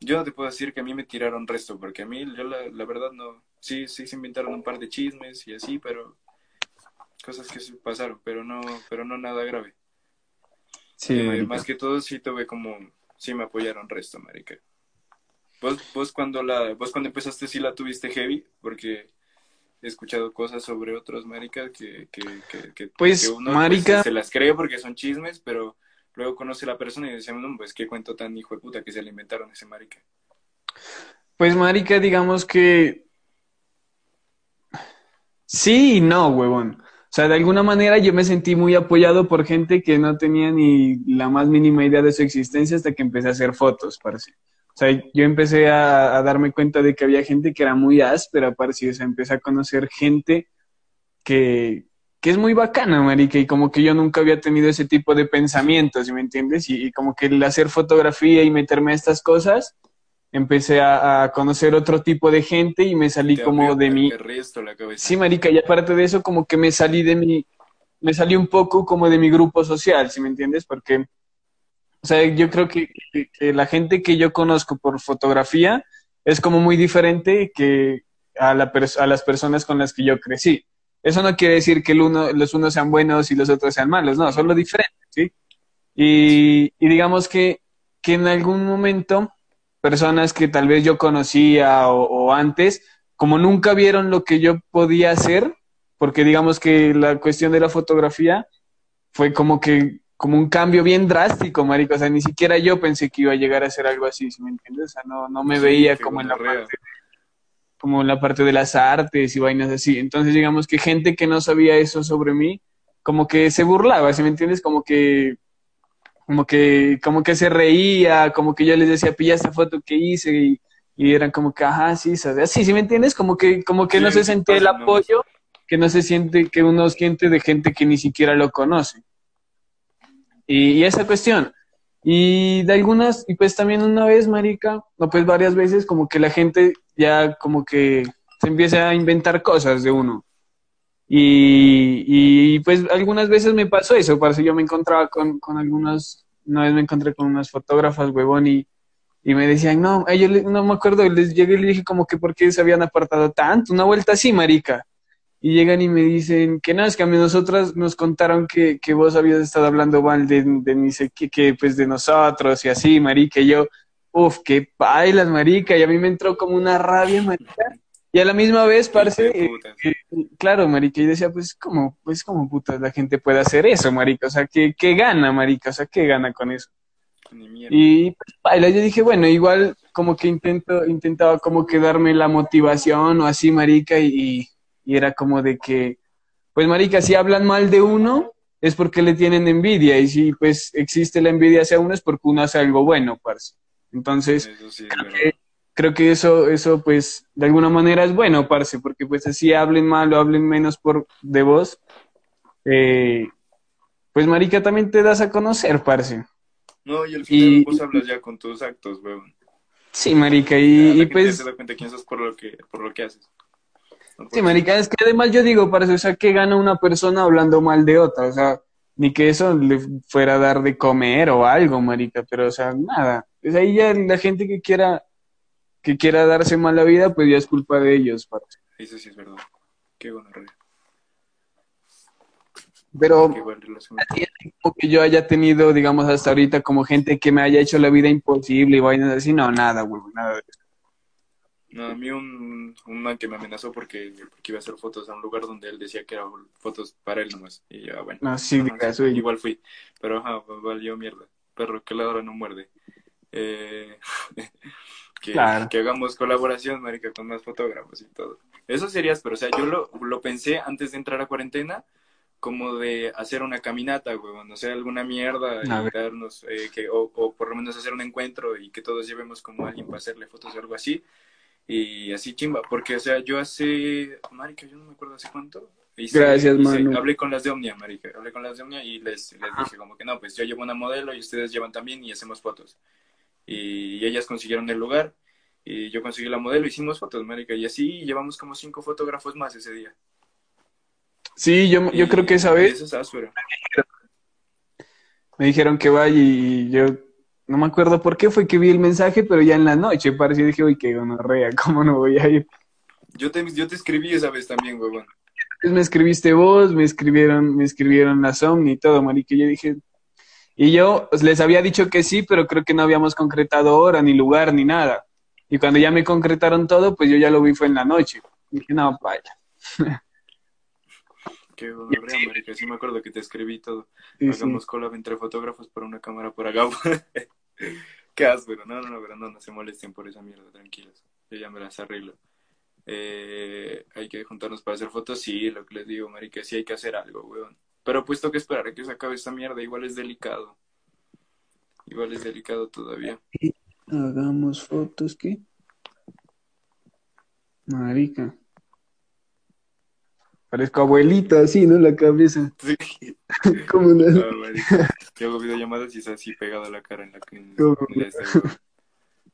yo no te puedo decir que a mí me tiraron resto, porque a mí, yo la, la verdad no. Sí, sí se inventaron un par de chismes y así, pero cosas que se pasaron, pero no, pero no nada grave. Sí, eh, más que todo sí tuve como, sí me apoyaron resto, marica. Vos, vos cuando la, vos cuando empezaste sí la tuviste heavy, porque he escuchado cosas sobre otros marica que, que, que, pues, uno marica... Pues, se las cree porque son chismes, pero luego conoce a la persona y dice, no, pues qué cuento tan hijo de puta que se alimentaron ese marica. Pues marica, digamos que sí y no, huevón. O sea, de alguna manera yo me sentí muy apoyado por gente que no tenía ni la más mínima idea de su existencia hasta que empecé a hacer fotos, parece. O sea, yo empecé a, darme cuenta de que había gente que era muy áspera, parece. O sea, empecé a conocer gente que, que es muy bacana, marica, y como que yo nunca había tenido ese tipo de pensamientos, ¿me entiendes? Y, como que el hacer fotografía y meterme a estas cosas, empecé a, conocer otro tipo de gente y me salí como de mi... Sí, marica, y aparte de eso, como que me salí de mi... Me salí un poco como de mi grupo social, ¿sí me entiendes? Porque, o sea, yo creo que, la gente que yo conozco por fotografía es como muy diferente que a, la a las personas con las que yo crecí. Eso no quiere decir que el uno, los unos sean buenos y los otros sean malos, no, son lo diferentes, ¿sí? Y, digamos que, que en algún momento personas que tal vez yo conocía o, antes, como nunca vieron lo que yo podía hacer, porque digamos que la cuestión de la fotografía fue como que como un cambio bien drástico, marico, o sea, ni siquiera yo pensé que iba a llegar a hacer algo así, me entiendes? O sea, no, no me veía como en la parte como la parte de las artes y vainas así. Entonces, digamos que gente que no sabía eso sobre mí, como que se burlaba, ¿sí me entiendes? Como que, como que, como que se reía, como que yo les decía, pilla esta foto que hice y, y eran como que, ajá, sí, así, ¿sí me entiendes? Como que, como que no se sentía el apoyo, que no se siente, que uno siente de gente que ni siquiera lo conoce. Y, y esa cuestión. Y de algunas, y pues también una vez, marica, no pues varias veces, como que la gente ya como que se empieza a inventar cosas de uno. Y, y pues algunas veces me pasó eso, parece yo me encontraba con, con algunos, una vez me encontré con unas fotógrafas, huevón, y, y me decían, no, yo no me acuerdo, les llegué y le dije como que por qué se habían apartado tanto, una vuelta así, marica y llegan y me dicen que no, es que a mí nosotras nos contaron que, que vos habías estado hablando mal de, de que, que, pues de nosotros y así, marica, y yo, uff, qué bailas, marica, y a mí me entró como una rabia, marica, y a la misma vez, parece, eh, claro, marica, y decía, pues como, pues como putas la gente puede hacer eso, marica, o sea, ¿qué, qué gana, marica, o sea, qué gana con eso? Y pues, baila, yo dije, bueno, igual como que intento, intentaba como que darme la motivación o así, marica, y, y era como de que, pues marica, si hablan mal de uno, es porque le tienen envidia, y si pues existe la envidia hacia uno es porque uno hace algo bueno, parce. Entonces, sí, creo que, creo que eso, eso pues de alguna manera es bueno, parce, porque pues así hablen mal o hablen menos por de vos, eh, pues marica también te das a conocer, parce. No, y al final Y- vos hablas ya con tus actos, weón. Sí, marica, La y, y gente pues... da cuenta quién sos por lo que, por lo que haces. No Sí, por- marica, es que además yo digo, para eso, o sea, que gana una persona hablando mal de otra? O sea, ni que eso le fuera a dar de comer o algo, marica, pero, o sea, nada. Pues ahí ya la gente que quiera, que quiera darse mala vida, pues ya es culpa de ellos, parce. Eso sí es verdad. Qué bueno, Pero Qué igual relación. como que yo haya tenido, digamos, hasta ahorita como gente que me haya hecho la vida imposible y vainas así, no, nada, güey, nada de eso. No, a mí un, un man que me amenazó porque, porque iba a hacer fotos a un lugar donde él decía que eran fotos para él nomás. Y yo, ah, bueno. No, sí, sí, igual fui. Pero ajá, valió mierda. Perro que ladra no muerde. Eh, que, Claro. que hagamos colaboración, marica, con más fotógrafos y todo. Eso sería, pero o sea, yo lo, lo pensé antes de entrar a cuarentena como de hacer una caminata, huevón, o sea, alguna mierda darnos, eh, que, o, o por lo menos hacer un encuentro y que todos llevemos como a alguien para hacerle fotos o algo así. Y así chimba, porque, o sea, yo hace, marica, yo no me acuerdo hace cuánto. hice- Gracias, hice- Manu. Hablé con las de Omnia, marica, hablé con las de Omnia y les, les dije como que no, pues yo llevo una modelo y ustedes llevan también y hacemos fotos. Y ellas consiguieron el lugar y yo conseguí la modelo, hicimos fotos, marica, y así llevamos como cinco fotógrafos más ese día. Sí, yo, yo Y- creo que esa vez Eso es áspero. me dijeron que vaya y yo no me acuerdo por qué fue que vi el mensaje, pero ya en la noche, parecía, dije, uy, qué gonorrea, ¿cómo no voy a ir? Yo te, yo te escribí esa vez también, huevón. Entonces me escribiste vos, me escribieron, me escribieron la Somni y todo, marica, y yo dije, y yo les había dicho que sí, pero creo que no habíamos concretado hora, ni lugar, ni nada. Y cuando ya me concretaron todo, pues yo ya lo vi fue en la noche. dije, no, vaya. Qué gonorrea, marica. Sí me acuerdo que te escribí todo. Sí, sí. Hagamos collab entre fotógrafos para una cámara por acá. Qué áspero. No, no, no, pero no, no se molesten por esa mierda, tranquilos. Yo ya me las arreglo. Eh, hay que juntarnos para hacer fotos, sí, lo que les digo, marica, sí hay que hacer algo, weón. Pero puesto que esperar a que se acabe esta mierda, igual es delicado. Igual es delicado todavía. Hagamos fotos, ¿qué? Marica. Parezco abuelita, así, ¿no? La cabeza. Sí. ¿Cómo no? Marica. Yo hago videollamadas y es así pegado a la cara en la que en-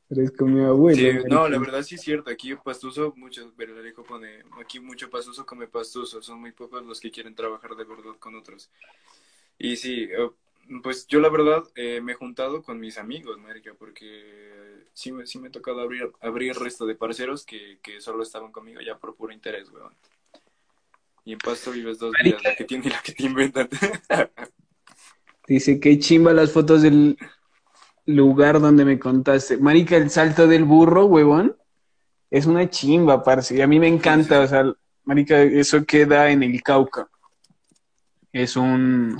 weón. Parezco mi abuela. Sí, no, la verdad sí es cierto. Aquí pastuso, muchos, Verderejo pone, aquí mucho pastuso come pastuso. Son muy pocos los que quieren trabajar de verdad con otros. Y sí, eh, pues yo la verdad eh, me he juntado con mis amigos, marica, porque sí, me- sí me ha tocado abrir, abrir el resto de parceros que, que solo estaban conmigo ya por puro interés, weón. Y en Pasto vives dos vidas, la que tiene y la que te inventan. Dice que chimba las fotos del lugar donde me contaste. Marica, el salto del burro, huevón, es una chimba, parce. Y a mí me encanta, o sea, marica, eso queda en el Cauca. Es un...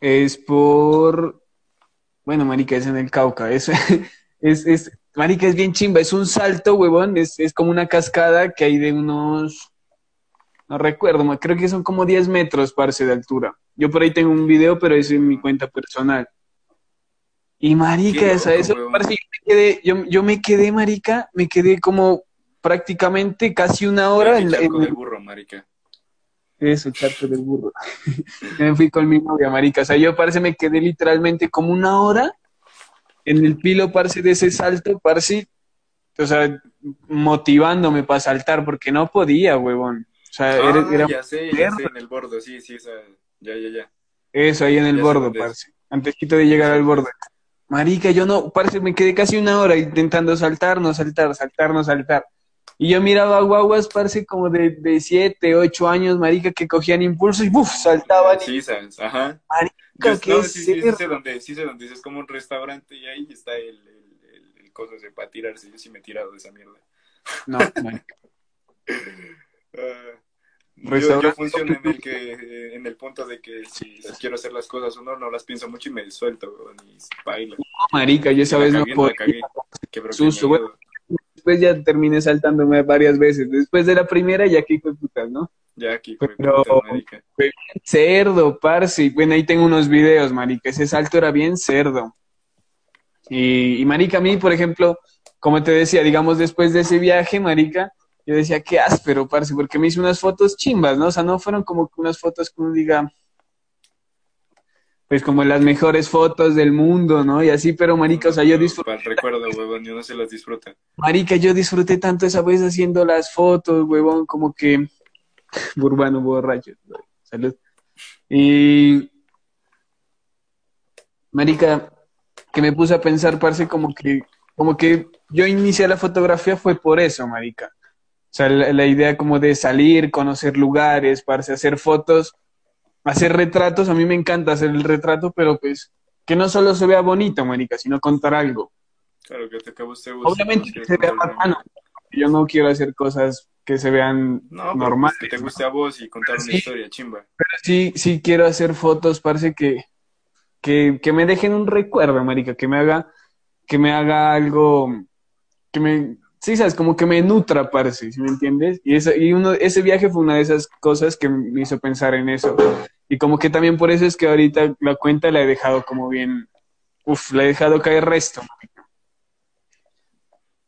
Es por... Bueno, marica, es en el Cauca. Es, es, es, marica, es bien chimba. Es un salto, huevón. Es, es como una cascada que hay de unos... No recuerdo, creo que son como 10 metros, parce, de altura. Yo por ahí tengo un video, pero es en mi cuenta personal. Y marica, esa, eso, yo me quedé, yo, yo me quedé, marica, me quedé como prácticamente casi una hora El en, charco en- del burro, marica. eso, charco del burro. me fui con mi novia, marica. O sea, yo parece me quedé literalmente como una hora en el pilo, parce, de ese salto, parce. O sea, motivándome para saltar, porque no podía, huevón. O sea, Ah, era, era ya sé, ya sé, en el bordo, sí, sí, o sea, ya, ya, ya. eso ahí en el Ya bordo, parce. Antesito de llegar al borde. Marica, yo no, parce, me quedé casi una hora intentando saltar, no saltar, saltar, no saltar. Y yo miraba guaguas, parce, como de, de siete, ocho años, marica, que cogían impulso y ¡buf! saltaban. y- Sí, sabes, ajá. Marica, qué no, sí, sí, sí sé dónde, sí sé dónde, es como un restaurante y ahí está el, el, el, el coso ese para tirarse, yo sí me he tirado de esa mierda. No, marica. Ah, Yo, yo funciono en el que eh, en el punto de que si, si quiero hacer las cosas o no, no las pienso mucho y me suelto, weón, y baila. marica, yo esa vez no podía. Susto, bueno. Después ya terminé saltándome varias veces. Después de la primera ya que fue putas, ¿no? Ya aquí fue Pero- puta, marica. Cerdo, parce. Bueno, ahí tengo unos videos, marica. Ese salto era bien cerdo. Y, y, marica, a mí, por ejemplo, como te decía, digamos, después de ese viaje, marica, yo decía, qué áspero, parce, porque me hice unas fotos chimbas, ¿no? O sea, no fueron como unas fotos que uno diga, pues como las mejores fotos del mundo, ¿no? Y así, pero marica, o sea, yo disfruté, Para el recuerdo, huevón, yo no se las disfruta. marica, yo disfruté tanto esa vez haciendo las fotos, huevón, como que, urbano borracho, salud. Y, marica, que me puse a pensar, parce, como que, como que yo inicié la fotografía fue por eso, marica. O sea, la, la idea como de salir, conocer lugares, parce, hacer fotos, hacer retratos, a mí me encanta hacer el retrato, pero pues que no solo se vea bonito, marica, sino contar algo. Claro que te usted gusta, Obviamente que se vea bacano. Yo no quiero hacer cosas que se vean No, pero normales. pues que te guste a vos y contar una Sí. historia, chimba. Pero sí, sí quiero hacer fotos, parece que, que, que me dejen un recuerdo, marica, que me haga, que me haga algo, que me, sí, sabes, como que me nutra, parece, ¿sí me entiendes? Y, esa, y uno, ese viaje fue una de esas cosas que me hizo pensar en eso. Y como que también por eso es que ahorita la cuenta la he dejado como bien, uf, la he dejado caer resto.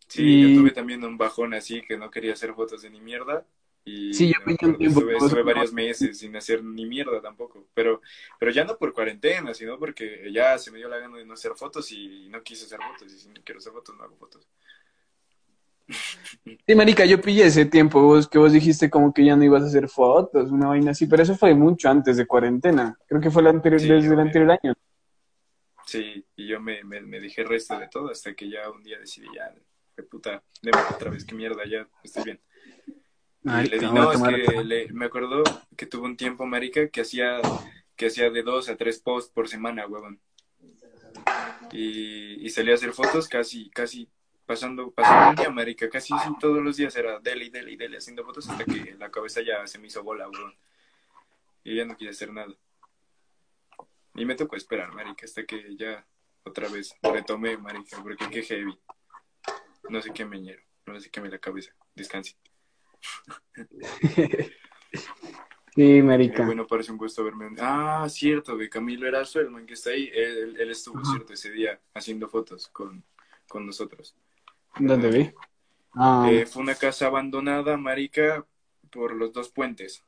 Sí, Y- yo tuve también un bajón así que no quería hacer fotos de ni mierda. Y Sí, yo me tiempo estuve varios meses sin hacer ni mierda tampoco. Pero, pero ya no por cuarentena, sino porque ya se me dio la gana de no hacer fotos y no quise hacer fotos. Y si no quiero hacer fotos, no hago fotos. Sí, marica, yo pillé ese tiempo, vos, que vos dijiste como que ya no ibas a hacer fotos, una vaina así, pero eso fue mucho antes de cuarentena. Creo que fue el anterior, Sí, desde el anterior año. Sí, y yo me, me, me dije resto de todo hasta que ya un día decidí ya, de puta, deme otra vez, qué mierda, ya estoy bien. Y le di, no, es que le- me acuerdo que tuvo un tiempo, marica, que hacía, que hacía de dos a tres posts por semana, huevón. Y, y salía a hacer fotos casi, casi pasando, pasando un día, marica, casi todos los días era dele, dele, dele, haciendo fotos hasta que la cabeza ya se me hizo bola, huevón. Y ya no quise hacer nada. Y me tocó esperar, marica, hasta que ya otra vez retomé, marica, porque qué heavy. No sé qué me ñero, no sé qué me la cabeza. Descanse. Sí, Eh, marica. bueno, parece un gusto verme. Ah, cierto, que Camilo Erazo, el man que está ahí, él, él- él estuvo, Ajá. cierto, ese día haciendo fotos con, con nosotros. ¿Dónde vi? Ah, Eh, fue una casa abandonada, marica, por los dos puentes,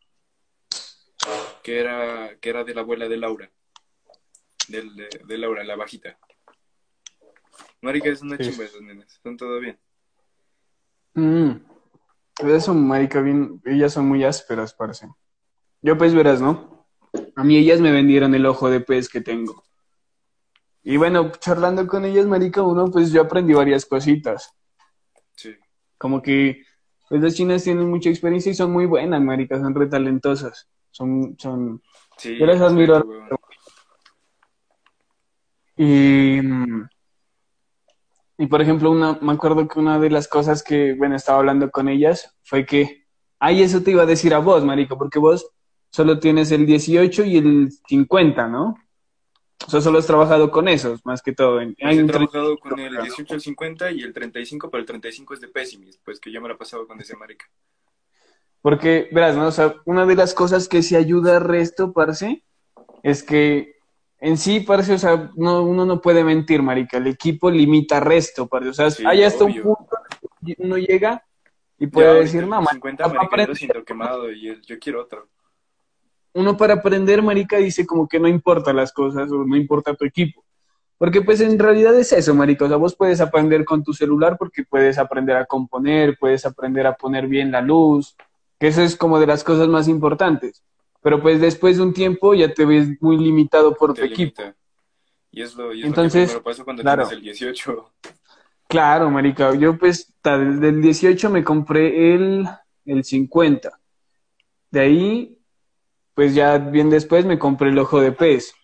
que era, que era de la abuela de Laura, del, de, de Laura, la bajita. Marica, es una Sí. chimba esas nenas, son todo bien. mm. Eso, marica, bien, ellas son muy ásperas, parece. Yo pues verás, ¿no? A mí ellas me vendieron el ojo de pez que tengo. Y bueno, charlando con ellas, marica, uno, pues yo aprendí varias cositas. Sí. Como que, pues las chinas tienen mucha experiencia y son muy buenas, marica, son re talentosas. Son, son, Sí, Yo les admiro. Y, mm, y por ejemplo, una, me acuerdo que una de las cosas que, bueno, estaba hablando con ellas fue que, ay, eso te iba a decir a vos, marico, porque vos solo tienes el 18 y el 50, ¿no? O sea, solo has trabajado con esos, más que todo. En- Pues hay he trabajado con el 18, el 50 y el 35, pero el 35 es de Pessimist, pues que yo me la he pasado con ese marica. Porque, verás, ¿no? O sea, una de las cosas que se ayuda al resto, parce, es que en sí, parce, o sea, no, uno no puede mentir, marica. El equipo limita resto, parce. O sea, Sí, hay hasta un punto que uno llega y Ya, puede ahorita decir, marica, 50, para marica, yo lo siento quemado y yo quiero otro. Uno para aprender, marica, dice como que no importa las cosas o no importa tu equipo. Porque pues en realidad es eso, marica. O sea, vos puedes aprender con tu celular porque puedes aprender a componer, puedes aprender a poner bien la luz, que eso es como de las cosas más importantes. Pero pues después de un tiempo ya te ves muy limitado por tu equipo. Y es lo, y es Entonces, lo que pasa cuando claro. tienes el 18. Claro, marica. Yo pues desde el 18 me compré el, el 50. De ahí, pues ya bien después me compré el ojo de pez.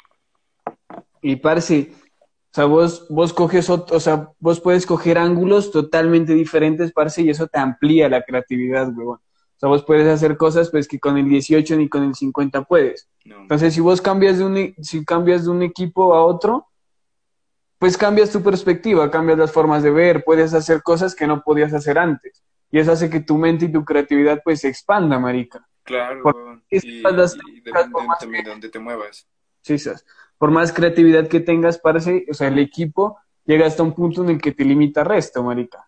Y parce, o sea, vos, vos coges, ot- o sea, vos puedes coger ángulos totalmente diferentes, parce, y eso te amplía la creatividad, huevón. O sea, vos puedes hacer cosas pues que con el 18 ni con el 50 puedes. No. Entonces, si vos cambias de un, e- si cambias de un equipo a otro, pues cambias tu perspectiva, cambias las formas de ver, puedes hacer cosas que no podías hacer antes. Y eso hace que tu mente y tu creatividad pues se expanda, marica. Claro, Por- weón. es Y, las y de donde te muevas. Sí, sas. Por más creatividad que tengas, parece, o sea, el equipo llega hasta un punto en el que te limita resto, marica.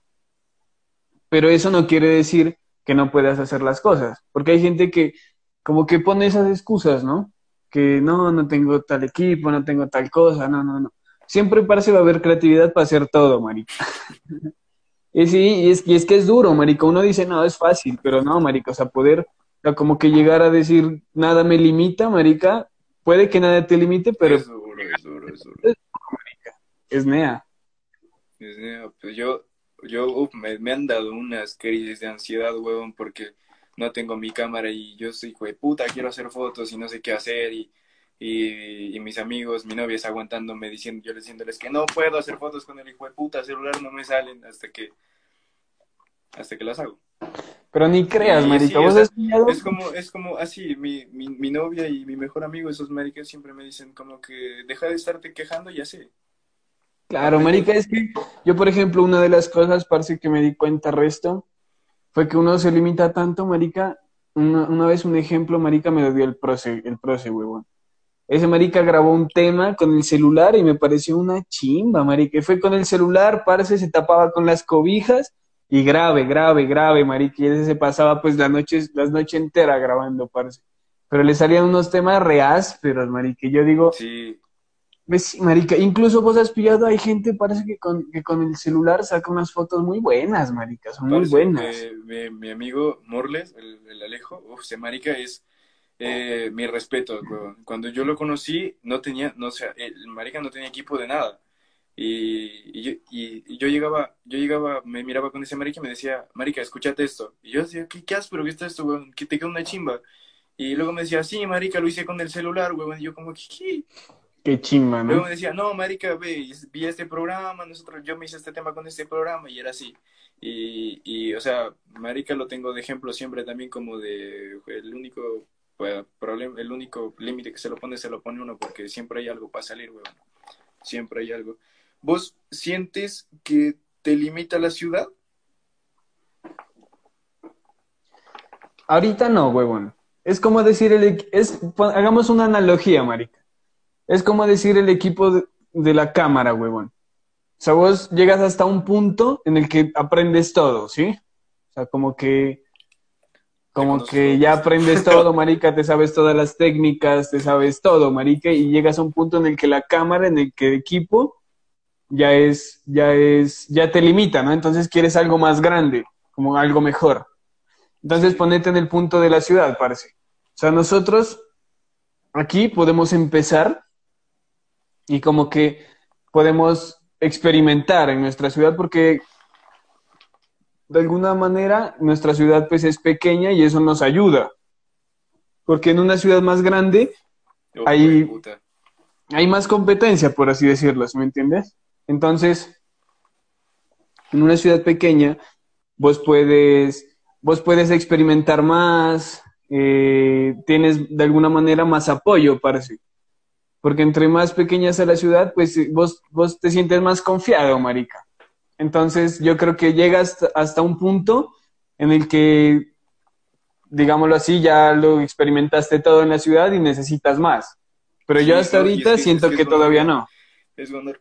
Pero eso no quiere decir que no puedas hacer las cosas, porque hay gente que como que pone esas excusas, ¿no? Que no, no tengo tal equipo, no tengo tal cosa, no, no, no. Siempre parece va a haber creatividad para hacer todo, marica. Y sí, y es, y es que es duro, marica. Uno dice, no, es fácil, pero no, marica. O sea, poder, sea, como que llegar a decir, nada me limita, marica. Puede que nada te limite, pero es duro, es duro, es duro. es nea. Es de- pues yo, yo uf, me, me han dado unas crisis de ansiedad, huevón, porque no tengo mi cámara y yo soy hijo de puta, quiero hacer fotos y no sé qué hacer y, y, y mis amigos, mi novia está aguantándome diciendo, yo les diciéndoles que no puedo hacer fotos con el hijo de puta celular, no me salen hasta que, hasta que las hago. Pero ni creas, marica. Es como, es como así, mi, mi, mi novia y mi mejor amigo, esos maricas siempre me dicen como que deja de estarte quejando y así. Claro, marica, es que yo, por ejemplo, una de las cosas, parce, que me di cuenta resto, fue que uno se limita tanto, marica. Una, una vez un ejemplo, marica, me lo dio el proce, el proce, huevón. Ese marica grabó un tema con el celular y me pareció una chimba, marica. Fue con el celular, parce, se tapaba con las cobijas y grave, grave, grave, marica. Y ese se pasaba pues la noche, las noche entera grabando, parce. Pero le salían unos temas re ásperos, marica. Y yo digo, Sí, pues marica, incluso vos has pillado, hay gente, parece que con, que con el celular saca unas fotos muy buenas, marica, son muy buenas. eh, mi, mi amigo Morles, el, el Alejo, uf, ese marica es eh, mi respeto. Cuando yo lo conocí, no tenía, no, o sea, el marica no tenía equipo de nada. Y, y, yo, y- yo llegaba, yo llegaba, me miraba con ese marica y me decía, marica, escúchate esto. Y yo decía, ¿qué, qué áspero que está esto, weón? Que te queda una chimba. Y luego me decía, sí, marica, lo hice con el celular, weón. Y yo como, ¿qué? qué? Qué chimba, Luego ¿no? me decía, no, marica, ve, vi este programa, nosotros, yo me hice este tema con este programa y era así. Y, y, o sea, marica lo tengo de ejemplo siempre también como de el único pues, problema, el único límite que se lo pone, se lo pone uno porque siempre hay algo para salir, weón. Siempre hay algo. ¿Vos sientes que te limita la ciudad? Ahorita no, huevón. Es como decir, el, es, hagamos una analogía, marica. Es como decir el equipo de, de la cámara, huevón. O sea, vos llegas hasta un punto en el que aprendes todo, ¿sí? O sea, como que, como que ya aprendes todo, marica, te sabes todas las técnicas, te sabes todo, marica, y llegas a un punto en el que la cámara, en el que el equipo ya es, ya es, ya te limita, ¿no? Entonces quieres algo más grande, como algo mejor. Entonces ponete en el punto de la ciudad, parece. O sea, nosotros aquí podemos empezar y como que podemos experimentar en nuestra ciudad porque de alguna manera nuestra ciudad pues es pequeña y eso nos ayuda. Porque en una ciudad más grande Oh, puta. hay más competencia, por así decirlo, ¿sí ¿me entiendes? Entonces, en una ciudad pequeña, vos puedes, vos puedes experimentar más, eh, tienes de alguna manera más apoyo, parece. Porque entre más pequeña sea la ciudad, pues eh, vos, vos te sientes más confiado, marica. Entonces, yo creo que llegas hasta- hasta un punto en el que, digámoslo así, ya lo experimentaste todo en la ciudad y necesitas más. Pero yo hasta es ahorita que- siento es que todavía no. Es cuando,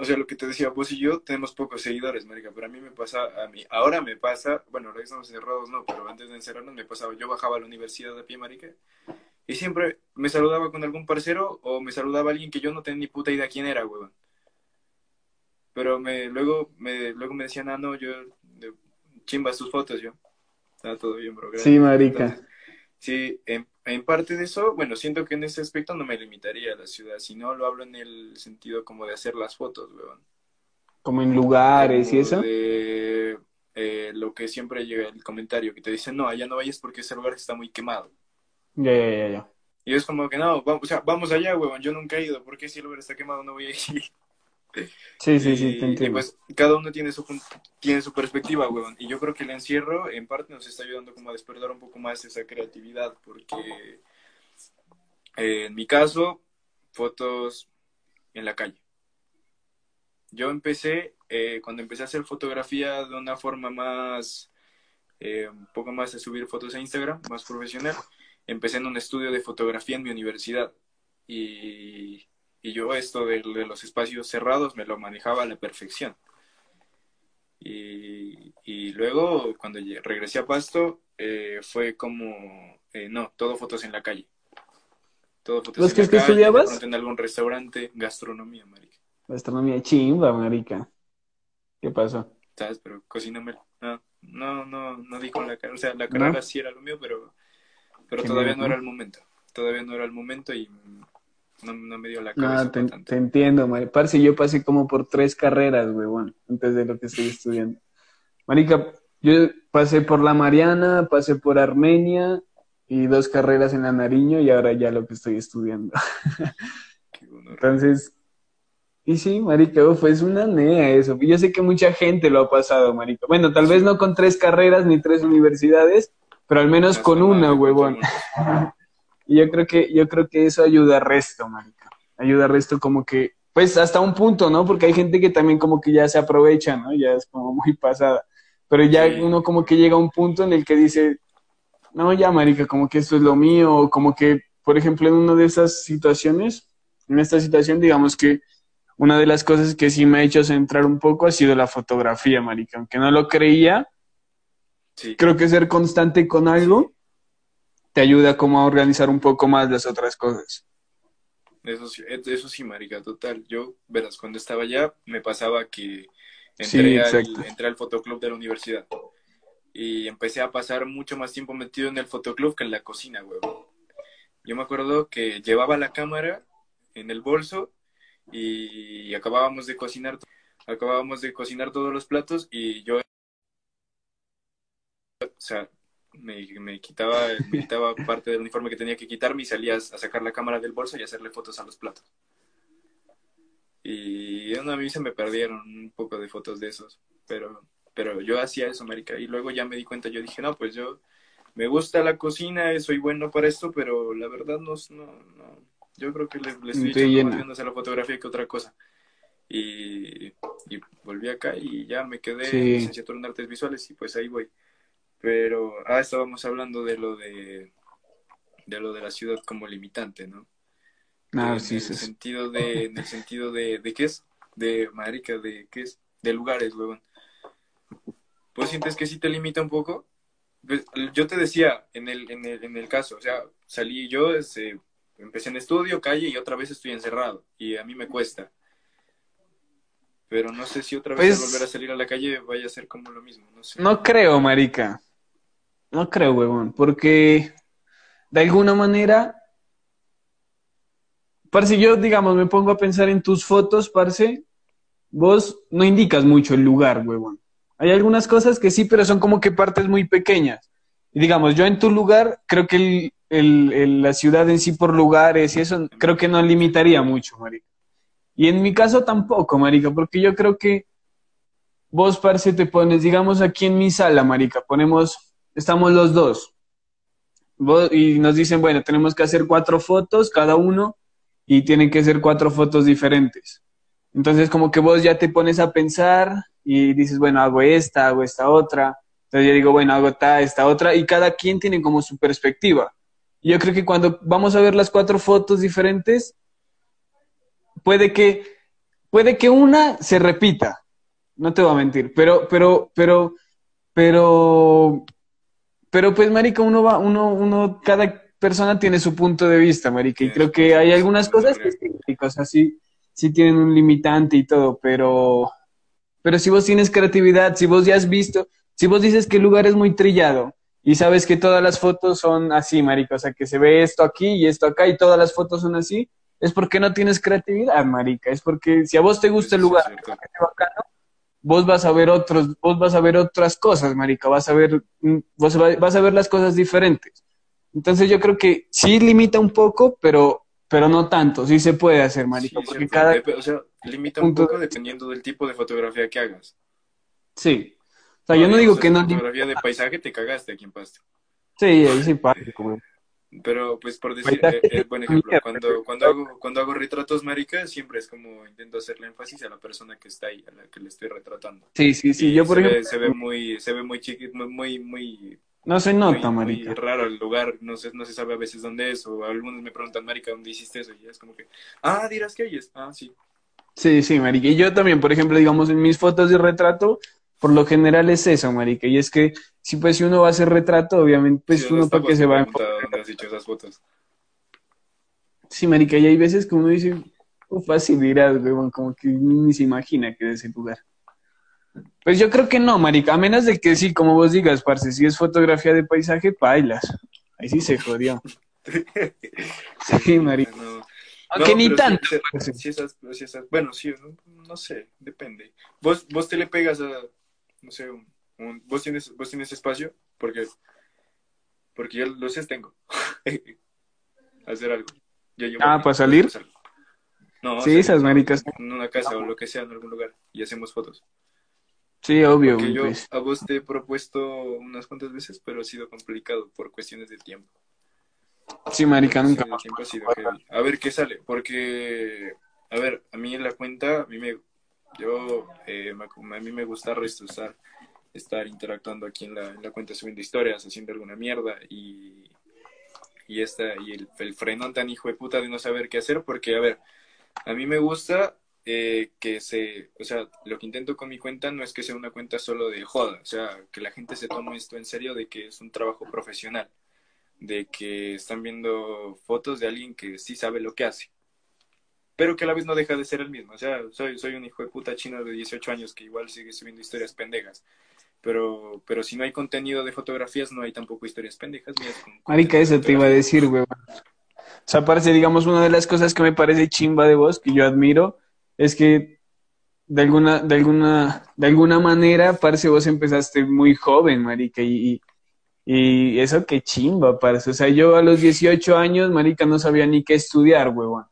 o sea, lo que te decía, vos y yo tenemos pocos seguidores, marica, pero a mí me pasa, a mí, ahora me pasa, bueno, ahora que estamos encerrados, no, pero antes de encerrarnos me pasaba, yo bajaba a la universidad de pie, marica, y siempre me saludaba con algún parcero o me saludaba alguien que yo no tenía ni puta idea quién era, huevón. Pero me, luego, me, luego me decían, ah, no, yo, de- chimbas tus fotos, yo. Está todo bien, bro. gracias". Sí, marica. Entonces, sí, en, en parte de eso, bueno, siento que en ese aspecto no me limitaría a la ciudad, sino lo hablo en el sentido como de hacer las fotos, weón. Como en lugares y eso. De eh, lo que siempre llega el comentario, que te dicen, no, allá no vayas porque ese lugar está muy quemado. Ya, ya, ya, ya. Y es como que no, vamos, o sea, vamos allá, weón, yo nunca he ido, ¿por qué si el lugar está quemado no voy a ir? Sí, sí, sí, Y- te Y entiendo. pues cada uno tiene su, tiene su perspectiva, weón. Y yo creo que el encierro en parte nos está ayudando como a despertar un poco más esa creatividad, porque eh, en mi caso, fotos en la calle. Yo empecé, eh, cuando empecé a hacer fotografía de una forma más, eh, un poco más de subir fotos a Instagram, más profesional, empecé en un estudio de fotografía en mi universidad. Y, y yo esto de, de los espacios cerrados me lo manejaba a la perfección. Y, y luego, cuando regresé a Pasto, eh, fue como, eh, no, todo fotos en la calle. Todo fotos ¿Vos en qué la que calle, estudiabas? en algún restaurante, gastronomía, marica. Gastronomía chimba, marica. ¿Qué pasó? ¿Sabes? Pero cocíname. No, no, no, no di con la cara. O sea, la carrera ¿No? sí era lo mío, pero, pero todavía miedo, no era el momento. Todavía no era el momento y no, no me dio la cabeza No, te, para tanto. te entiendo. Parce, yo pasé como por tres carreras, huevón, antes de lo que estoy estudiando. Marica, yo pasé por la Mariana, pasé por Armenia y dos carreras en la Nariño y ahora ya lo que estoy estudiando. Qué. Entonces, y sí, marica, uf, es una nea eso. Yo sé que mucha gente lo ha pasado, marica. Bueno, tal vez no con tres carreras ni tres universidades, pero al menos No con una, huevón. Y yo creo que, yo creo que eso ayuda al resto, marica. Ayuda al resto como que, pues hasta un punto, ¿no? Porque hay gente que también como que ya se aprovecha, ¿no? Ya es como muy pasada. Pero ya Sí. uno como que llega a un punto en el que dice, no, ya, marica, como que esto es lo mío, como que, por ejemplo, en una de esas situaciones, en esta situación, digamos que una de las cosas que sí me ha hecho centrar un poco ha sido la fotografía, marica. Aunque no lo creía, Sí. creo que ser constante con algo te ayuda como a organizar un poco más las otras cosas. Eso sí, eso sí, marica, total. Yo, verás, cuando estaba allá, me pasaba que Sí, entré, al, entré al fotoclub de la universidad. Y empecé a pasar mucho más tiempo metido en el fotoclub que en la cocina, huevón. Yo me acuerdo que llevaba la cámara en el bolso y acabábamos de cocinar, acabábamos de cocinar todos los platos y yo, o sea, me, me quitaba, me quitaba parte del uniforme que tenía que quitarme y salía a sacar la cámara del bolso y hacerle fotos a los platos. Y a mí se me perdieron un poco de fotos de esos, pero, pero yo hacía eso, marica, y luego ya me di cuenta, yo dije, no, pues yo me gusta la cocina, soy bueno para esto, pero la verdad no, no, no. yo creo que le, le estoy echando a la fotografía que otra cosa. Y, y volví acá y ya me quedé Sí. en licenciatura en artes visuales y pues ahí voy. Pero, ah, estábamos hablando de lo de, de lo de la ciudad como limitante, ¿no? Ah, en sí, el sí, sentido de, en el sentido de, ¿de qué es? De marica, de qué es? De lugares, huevón. ¿Pues sientes que sí te limita un poco? Pues, yo te decía, en el, en el, en el caso, o sea, salí yo, este, empecé en estudio, calle y otra vez estoy encerrado y a mí me cuesta. Pero no sé si otra vez Pues- volver a salir a la calle vaya a ser como lo mismo, no sé. No creo, marica. No creo, huevón, porque de alguna manera, parce, yo, digamos, me pongo a pensar en tus fotos, parce, vos no indicas mucho el lugar, huevón. Hay algunas cosas que sí, pero son como que partes muy pequeñas. Y digamos, yo en tu lugar, creo que la ciudad en sí por lugares y eso, creo que no limitaría mucho, marica. Y en mi caso tampoco, marica, porque yo creo que vos, parce, te pones, digamos, aquí en mi sala, marica, ponemos, estamos los dos. Y nos dicen, bueno, tenemos que hacer cuatro fotos cada uno y tienen que ser cuatro fotos diferentes. Entonces, como que vos ya te pones a pensar y dices, bueno, hago esta, hago esta otra. Entonces yo digo, bueno, hago esta, esta otra, y cada quien tiene como su perspectiva. Yo creo que cuando vamos a ver las cuatro fotos diferentes, puede que, puede que una se repita, no te voy a mentir, pero, pero, pero, pero, pero pues, marica, uno va, uno, uno, cada persona tiene su punto de vista, marica, y creo que hay algunas cosas que sí, marica, o sea, sí, sí tienen un limitante y todo, pero, pero si vos tienes creatividad, si vos ya has visto, si vos dices que el lugar es muy trillado y sabes que todas las fotos son así, marica, o sea, que se ve esto aquí y esto acá y todas las fotos son así, es porque no tienes creatividad, marica, es porque si a vos te gusta el sí lugar, bacano, vos vas a ver otros, vos vas a ver otras cosas, marica, vas a ver, mm, vos va- vas a ver las cosas diferentes. Entonces yo creo que sí limita un poco, pero pero no tanto, sí se puede hacer, marica, Sí, porque cierto. cada... O sea, limita un poco dependiendo del tipo de fotografía que hagas. Sí. O sea, yo no digo que no... fotografía de paisaje te cagaste aquí en Pasto. Sí, ahí sí pasa, güey. Pero, pues, por decir, eh, eh, buen ejemplo, cuando, cuando, hago, cuando hago retratos, marica, siempre es como intento hacerle énfasis a la persona que está ahí, a la que le estoy retratando. Sí, sí, sí, Y yo por se, ejemplo... ve, se ve muy, se ve muy chiqui, muy, muy, muy, No se nota, muy marica. raro el lugar, no se, no se sabe a veces dónde es, o algunos me preguntan, marica, ¿dónde hiciste eso? Y es como que, ah, dirás que ahí es, ah, sí. Sí, sí, marica. Y yo también, por ejemplo, digamos, en mis fotos de retrato, por lo general es eso, marica. Y es que, si pues si uno va a hacer retrato, obviamente, pues Sí, uno para que se va a pregunta ¿Dónde has hecho esas fotos? Sí, marica, y hay veces que uno dice, oh, fácil dirás, weón, como que ni se imagina que es ese lugar. Pues yo creo que no, marica, a menos de que sí, como vos digas, parce, si es fotografía de paisaje, bailas. Ahí sí se jodió. Sí, marica. No, Aunque No, ni tanto. sí, sí esas, sí esas- bueno, sí, no, no sé, depende. Vos, vos te le pegas a, no sé, un, un- vos tienes, vos tienes espacio, porque, porque yo los tengo. Hacer algo. Yo llevo Ah, ¿para salir? algo. No, Sí, esas maricas. En una casa o lo que sea, en algún lugar, y hacemos fotos. Sí, obvio, Porque yo pues. a vos te he propuesto unas cuantas veces, pero ha sido complicado por cuestiones de tiempo. Sí, marica, nunca más. tiempo ha sido. A ver qué sale, porque, a ver, a mí en la cuenta, a mí me, yo, eh, a mí me gusta resto estar, interactuando aquí en la, en la cuenta subiendo historias, haciendo alguna mierda y, y esta, y el, el frenón tan hijo de puta de no saber qué hacer, porque, a ver, a mí me gusta eh, que se, o sea, lo que intento con mi cuenta no es que sea una cuenta solo de joda, o sea, que la gente se tome esto en serio de que es un trabajo profesional de que están viendo fotos de alguien que sí sabe lo que hace, pero que a la vez no deja de ser el mismo. O sea, soy, soy un hijo de puta chino de 18 años que igual sigue subiendo historias pendejas. Pero, pero si no hay contenido de fotografías, no hay tampoco historias pendejas. con Marica, eso te iba a decir, weón. O sea, parece, digamos, una de las cosas que me parece chimba de vos, que yo admiro, es que de alguna, de alguna, de alguna manera, parce, vos empezaste muy joven, marica, y, y, y eso qué chimba, parce. O sea, yo a los 18 años, marica, no sabía ni qué estudiar, weón.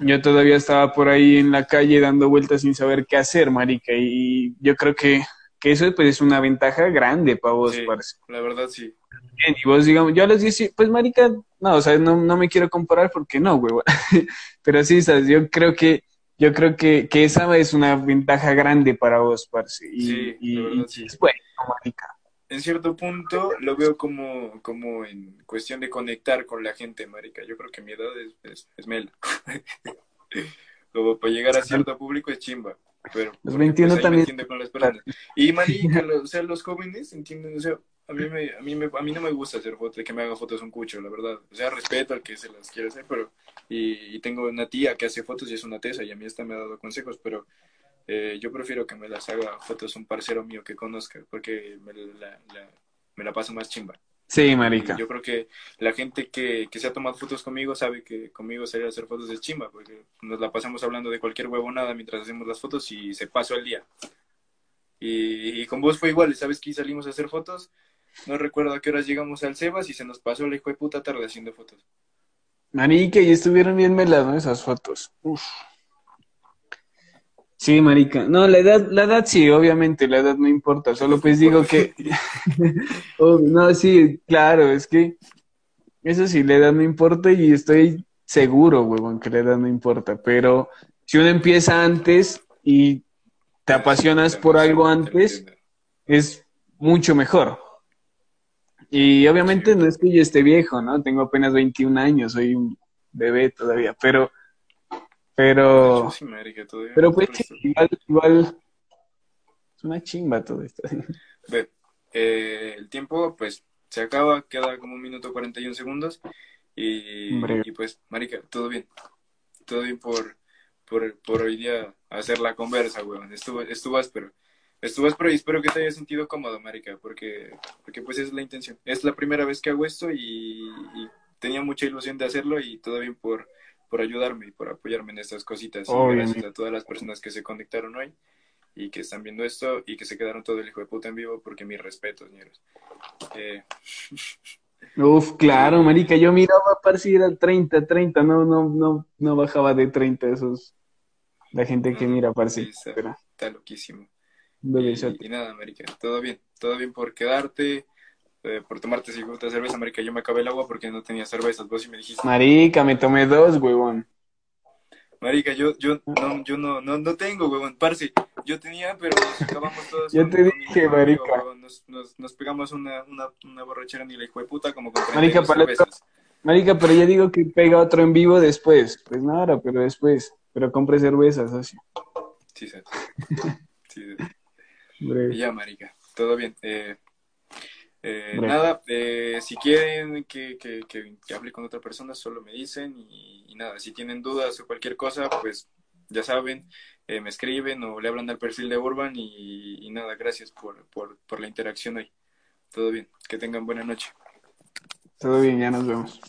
Yo todavía estaba por ahí en la calle dando vueltas sin saber qué hacer, marica, y yo creo que, que eso pues, es una ventaja grande para vos, Sí, parce. la verdad sí. Bien, y vos, digamos, yo a los 10, pues, marica, no, o sea, no, no me quiero comparar porque no, huevón. Pero sí, sabes, yo creo que, yo creo que, que esa es una ventaja grande para vos, parce. Y, Sí, y, la verdad, y sí. es bueno, marica. En cierto punto lo veo como, como en cuestión de conectar con la gente, marica. Yo creo que mi edad es, es, es mela. como para llegar a cierto público es chimba. Pero Los porque, 21 pues, ahí me también. con las. Y marica, lo- o sea, los jóvenes entienden, o sea, a mí, me, a, mí me, a mí no me gusta hacer fotos, que me haga fotos un cucho, la verdad. O sea, respeto al que se las quiere hacer, pero... Y, y tengo una tía que hace fotos y es una tesa y a mí esta me ha dado consejos, pero eh, yo prefiero que me las haga fotos un parcero mío que conozca, porque me la, la- me la paso más chimba. Sí, marica. Yo creo que la gente que, que se ha tomado fotos conmigo sabe que conmigo salir a hacer fotos es chimba, porque nos la pasamos hablando de cualquier huevonada mientras hacemos las fotos y se pasó el día. Y, y con vos fue igual, ¿sabes que salimos a hacer fotos? No recuerdo a qué horas llegamos al Sebas y se nos pasó la hijo de puta tarde haciendo fotos. Marica, y estuvieron bien meladas, ¿no? Esas fotos. Uf. Sí, marica. No, la edad, la edad sí, obviamente, la edad no importa. Solo pues digo que... No, sí, claro, es que... Eso sí, la edad no importa y estoy seguro, huevón, que la edad no importa. Pero si uno empieza antes y te apasionas por algo antes, es mucho mejor. Y obviamente no es que yo esté viejo, ¿no? Tengo apenas 21 años, soy un bebé todavía, pero, pero, Sí, marica, todavía pero pues igual, igual, es una chimba todo esto. Ve, eh, el tiempo pues se acaba, queda como un minuto 41 segundos y, y pues, marica, todo bien. Todo bien por, por, por hoy día hacer la conversa, weón. Estuvo, estuvo áspero. Estuvo áspero y espero que te hayas sentido cómodo, marica, porque, porque pues es la intención. Es la primera vez que hago esto y, y tenía mucha ilusión de hacerlo y todo bien por, por ayudarme y por apoyarme en estas cositas. Y gracias a todas las personas que se conectaron hoy y que están viendo esto y que se quedaron todo el hijo de puta en vivo porque mis respetos, ñeros. Eh, Uf, claro, marica, yo miraba parce era 30, 30, no, no, no, no bajaba de 30 esos, la gente que mira parce, Sí, está, está loquísimo. Y, y nada, marica, todo bien, todo bien por quedarte, eh, por tomarte si gusta cerveza, marica. Yo me acabé el agua porque no tenía cervezas, vos sí me dijiste. Marica, me tomé dos, huevón. Marica, yo, yo, no, yo no, no, no tengo, huevón, parce, yo tenía, pero nos acabamos todos. Ya con- te dije, amigo, marica. Nos, nos, nos pegamos una, una, una borrachera ni la hijo de puta, como con Marica, 32 para cervezas. Marica, pero yo digo que pega otro en vivo después. Pues nada, pero después. Pero compre cervezas, así. Sí, sí. Sí, sí. Y Breve. ya, marica, todo bien. Eh, eh, nada, eh, si quieren que, que, que, que hable con otra persona, solo me dicen y, y nada, si tienen dudas o cualquier cosa, pues ya saben, eh, me escriben o le hablan al perfil de Urban y, y nada, gracias por, por, por la interacción hoy. Todo bien, que tengan buena noche. Todo bien, ya nos vemos.